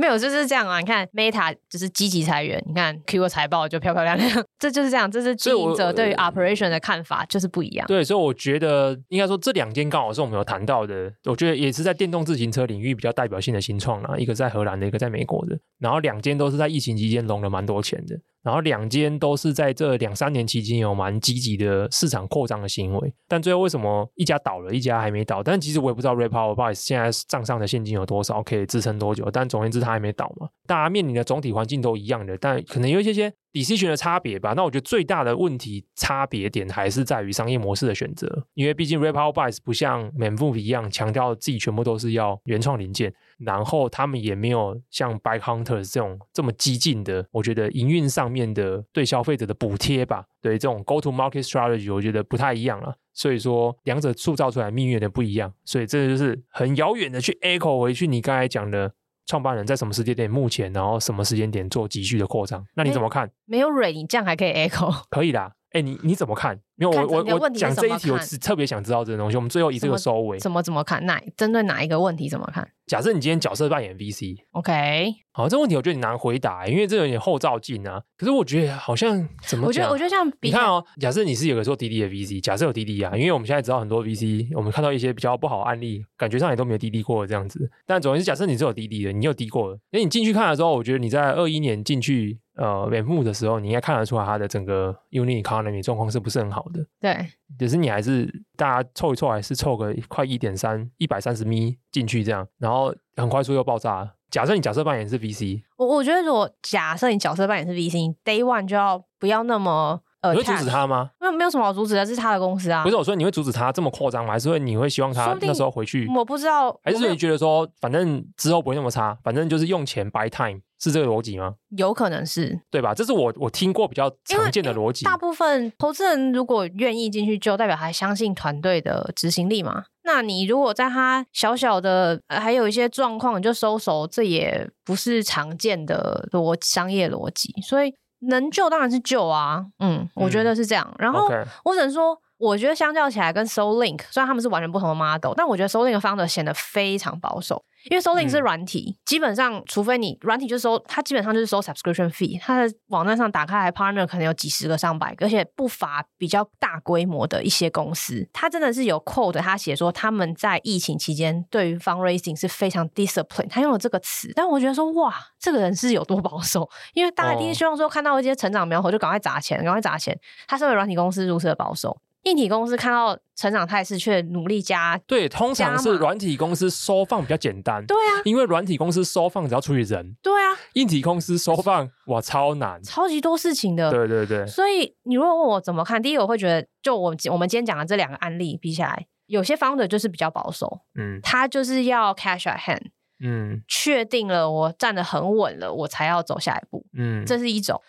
没有，就是这样啊！你看 Meta 就是积极裁员，你看 Q 的财报就漂漂亮亮，这就是这样。这是经营者对于 operation 的看法就是不一样。对，所以我觉得应该说这两间刚好是我们有谈到的，我觉得也是在电动自行车领域比较代表性的新创啦，一个在荷兰的，一个在美国的，然后两间都是在疫情期间融了蛮多钱的。然后两间都是在这两三年期间有蛮积极的市场扩张的行为，但最后为什么一家倒了，一家还没倒？但其实我也不知道 Red Power Boys 现在账上的现金有多少，可以支撑多久。但总而言之，它还没倒嘛。大家面临的总体环境都一样的，但可能有一些些。Decision 的差别吧，那我觉得最大的问题差别点还是在于商业模式的选择，因为毕竟 RedPowerBuys 不像 Manmove 一样强调自己全部都是要原创零件，然后他们也没有像 BikeHunters 这种这么激进的，我觉得营运上面的对消费者的补贴吧，对这种 Go to Market Strategy，我觉得不太一样了，所以说两者塑造出来命运的不一样，所以这就是很遥远的去 echo 回去你刚才讲的。创办人在什么时间点？目前，然后什么时间点做急剧的扩张？那你怎么看？没有蕊，你这样还可以 echo？可以啦。哎，你你怎么看？因为我我我讲这一题，我是特别想知道这个东西。我们最后以这个收尾，怎么怎么看？哪针对哪一个问题怎么看？假设你今天角色扮演 VC，OK，好，这个问题我觉得你难回答，因为这有点后照镜啊。可是我觉得好像怎么讲？我觉得我觉得像你看哦，假设你是有个做滴滴的 VC，假设有滴滴啊，因为我们现在知道很多 VC，我们看到一些比较不好的案例，感觉上也都没有滴滴过这样子。但总之，假设你是有滴滴的，你有滴过的，那你进去看的时候，我觉得你在二一年进去。呃，尾幕的时候，你应该看得出来它的整个 unit economy 状况是不是很好的？对，只是你还是大家凑一凑，还是凑个快一点三一百三十米进去这样，然后很快速又爆炸。假设你角色扮演是 VC，我我觉得如果假设你角色扮演是 VC，day one 就要不要那么。你会阻止他吗？没有，没有什么好阻止的，这是他的公司啊。不是我说你会阻止他这么扩张吗？还是会你会希望他那时候回去？我不知道。还是你觉得说，反正之后不会那么差，反正就是用钱 buy time，是这个逻辑吗？有可能是，对吧？这是我我听过比较常见的逻辑。大部分投资人如果愿意进去救，代表还相信团队的执行力嘛。那你如果在他小小的还有一些状况你就收手，这也不是常见的逻商业逻辑，所以。能救当然是救啊，嗯，我觉得是这样。嗯、然后我只能说。我觉得相较起来，跟 SoulLink 虽然他们是完全不同的 model，但我觉得 SoulLink 的 founder 显得非常保守，因为 SoulLink 是软体，嗯、基本上除非你软体就是收，它基本上就是收 subscription fee，它的网站上打开来 partner 可能有几十个、上百个，而且不乏比较大规模的一些公司。它真的是有 code，他写说他们在疫情期间对于 fundraising 是非常 discipline，他用了这个词，但我觉得说哇，这个人是有多保守？因为大家一定希望说看到一些成长苗头就赶快砸钱，赶快砸钱。他身为软体公司如此的保守。硬体公司看到成长态势，却努力加。对，通常是软体公司收放比较简单。对啊，因为软体公司收放只要处理人。对啊，硬体公司收放哇超难，超级多事情的。对对对。所以你如果问我怎么看，第一个我会觉得，就我我们今天讲的这两个案例比起来，有些 founder 就是比较保守。嗯，他就是要 cash at hand。嗯，确定了我站得很稳了，我才要走下一步。嗯，这是一种。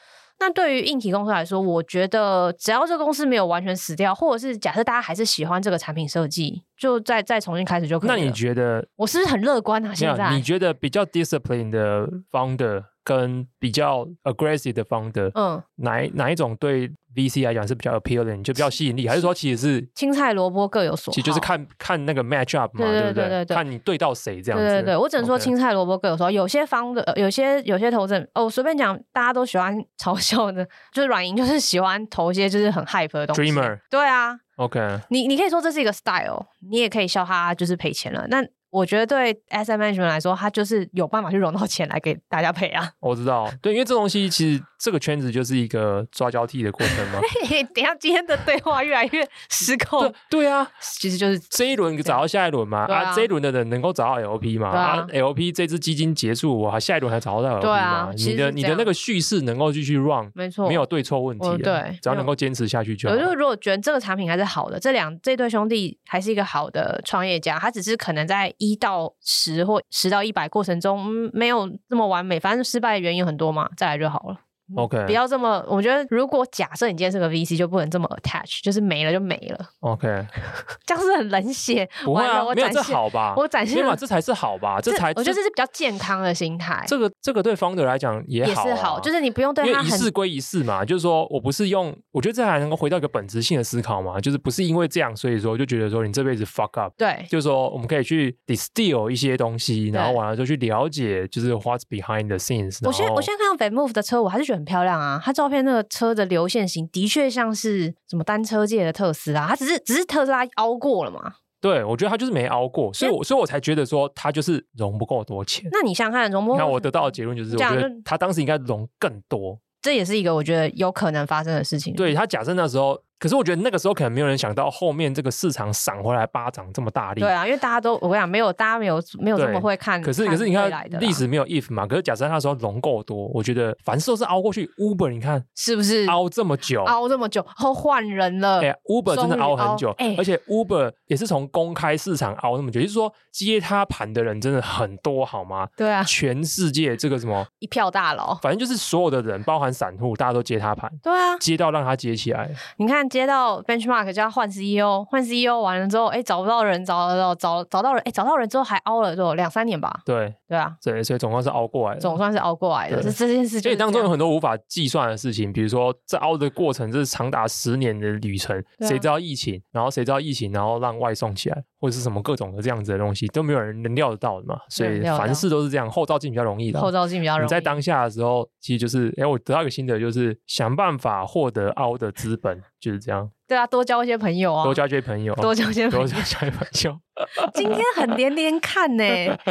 那对于硬体公司来说，我觉得只要这个公司没有完全死掉，或者是假设大家还是喜欢这个产品设计，就再再重新开始就可以了。那你觉得我是不是很乐观啊？现在你觉得比较 disciplined 的 founder 跟比较 aggressive 的 founder，嗯，哪哪一种对？VC 来讲是比较 appealing，就比较吸引力，还是说其实是青菜萝卜各有所好？其实就是看看那个 match up 嘛，对不对？看你对到谁这样子。对对对，我只能说青菜萝卜各有所好。有些方的，有些有些投资人哦，随便讲，大家都喜欢嘲笑的，就是软银就是喜欢投一些就是很 hype 的东西。Dreamer。对啊。OK。你你可以说这是一个 style，你也可以笑他就是赔钱了。那我觉得对 asset management 来说，它就是有办法去融到钱来给大家配啊。我知道，对，因为这东西其实这个圈子就是一个抓交替的过程嘛。等一下今天的对话越来越失控。对，对啊，其实就是这一轮找到下一轮嘛，啊，啊，这一轮的人能够找到 LP 嘛，啊，啊，LP 这支基金结束，我下一轮还找到 LP 嘛？啊、你的你的那个叙事能够继续 run，没错，没有对错问题。对，只要能够坚持下去就好。我就如果觉得这个产品还是好的，这两这对兄弟还是一个好的创业家，他只是可能在一到十或十到一百过程中，嗯，没有这么完美，反正失败的原因很多嘛，再来就好了。OK，不要这么。我觉得如果假设你今天是个 VC，就不能这么 attach，就是没了就没了。OK，这样是很冷血。不会啊，我没有这好吧？我展现嘛，这才是好吧？这才我觉得这是比较健康的心态。这个这个对 founder 来讲也好，啊，也是好，就是你不用对他因为一事归一事嘛，就是说我不是用，我觉得这还能够回到一个本质性的思考嘛，就是不是因为这样，所以说就觉得说你这辈子 fuck up。对，就是说我们可以去 distill 一些东西，然后完了之后去了解，就是 what's behind the scenes。我现在我现在看到 VanMoof 的车，我还是觉得很漂亮啊，它照片那个车的流线型的确像是什么单车界的特斯拉，它只是只是特斯拉凹过了嘛？对，我觉得它就是没凹过，所以我所以我才觉得说它就是融不够多钱。那你想想看，融不够？那我得到的结论就是，我觉得他当时应该融更多。这也是一个我觉得有可能发生的事情。对，他假设那时候。可是我觉得那个时候可能没有人想到后面这个市场闪回来巴掌这么大力。对啊，因为大家都我跟你讲，没有大家没有没有这么会看。可是可是你看历史没有 if 嘛？可是假设那时候融够多，我觉得凡事都是熬过去。Uber 你看是不是熬这么久？熬这么久，然后换人了。哎，Uber 真的熬很久，哎，而且 Uber 也是从公开市场熬那么久，就是说接他盘的人真的很多，好吗？对啊，全世界这个什么一票大佬，反正就是所有的人，包含散户，大家都接他盘。对啊，接到让他接起来。你看接到 Benchmark。就要换 CEO，换 CEO 完了之后，哎，找不到人，找找找找到人，哎，找到人之后还熬了就两三年吧。对对啊，对，所以总算是熬过来了，总算是熬过来的。这这件事情，所以当中有很多无法计算的事情，比如说在熬的过程，这是长达十年的旅程。谁知道疫情？然后谁知道疫情？然后让外送起来，或者是什么各种的这样子的东西，都没有人能料得到的嘛。所以凡事都是这样，后照镜比较容易的。后照镜比较容易。你在当下的时候，其实就是，哎，我得到一个心得，就是想办法获得凹的资本，就是这样。对啊，多交一些朋友啊，多交一些朋友，多交一些朋友，多交一些朋友。今天很连连看呢，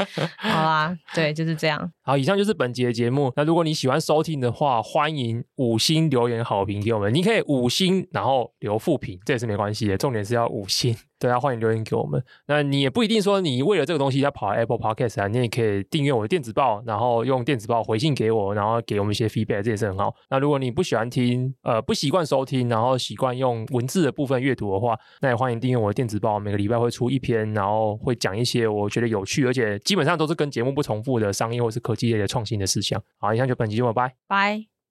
好啊，对，就是这样。好，以上就是本集的节目。那如果你喜欢收听的话，欢迎五星留言好评给我们。你可以五星，然后留负评，这也是没关系的。重点是要五星。对啊，欢迎留言给我们。那你也不一定说你为了这个东西要跑 Apple Podcast 啊，你也可以订阅我的电子报，然后用电子报回信给我，然后给我们一些 feedback，这也是很好。那如果你不喜欢听，呃，不习惯收听，然后习惯用文字的部分阅读的话，那也欢迎订阅我的电子报，每个礼拜会出一篇，然后会讲一些我觉得有趣，而且基本上都是跟节目不重复的商业或是科技类的创新的事项。好，以上就本期节目，拜拜。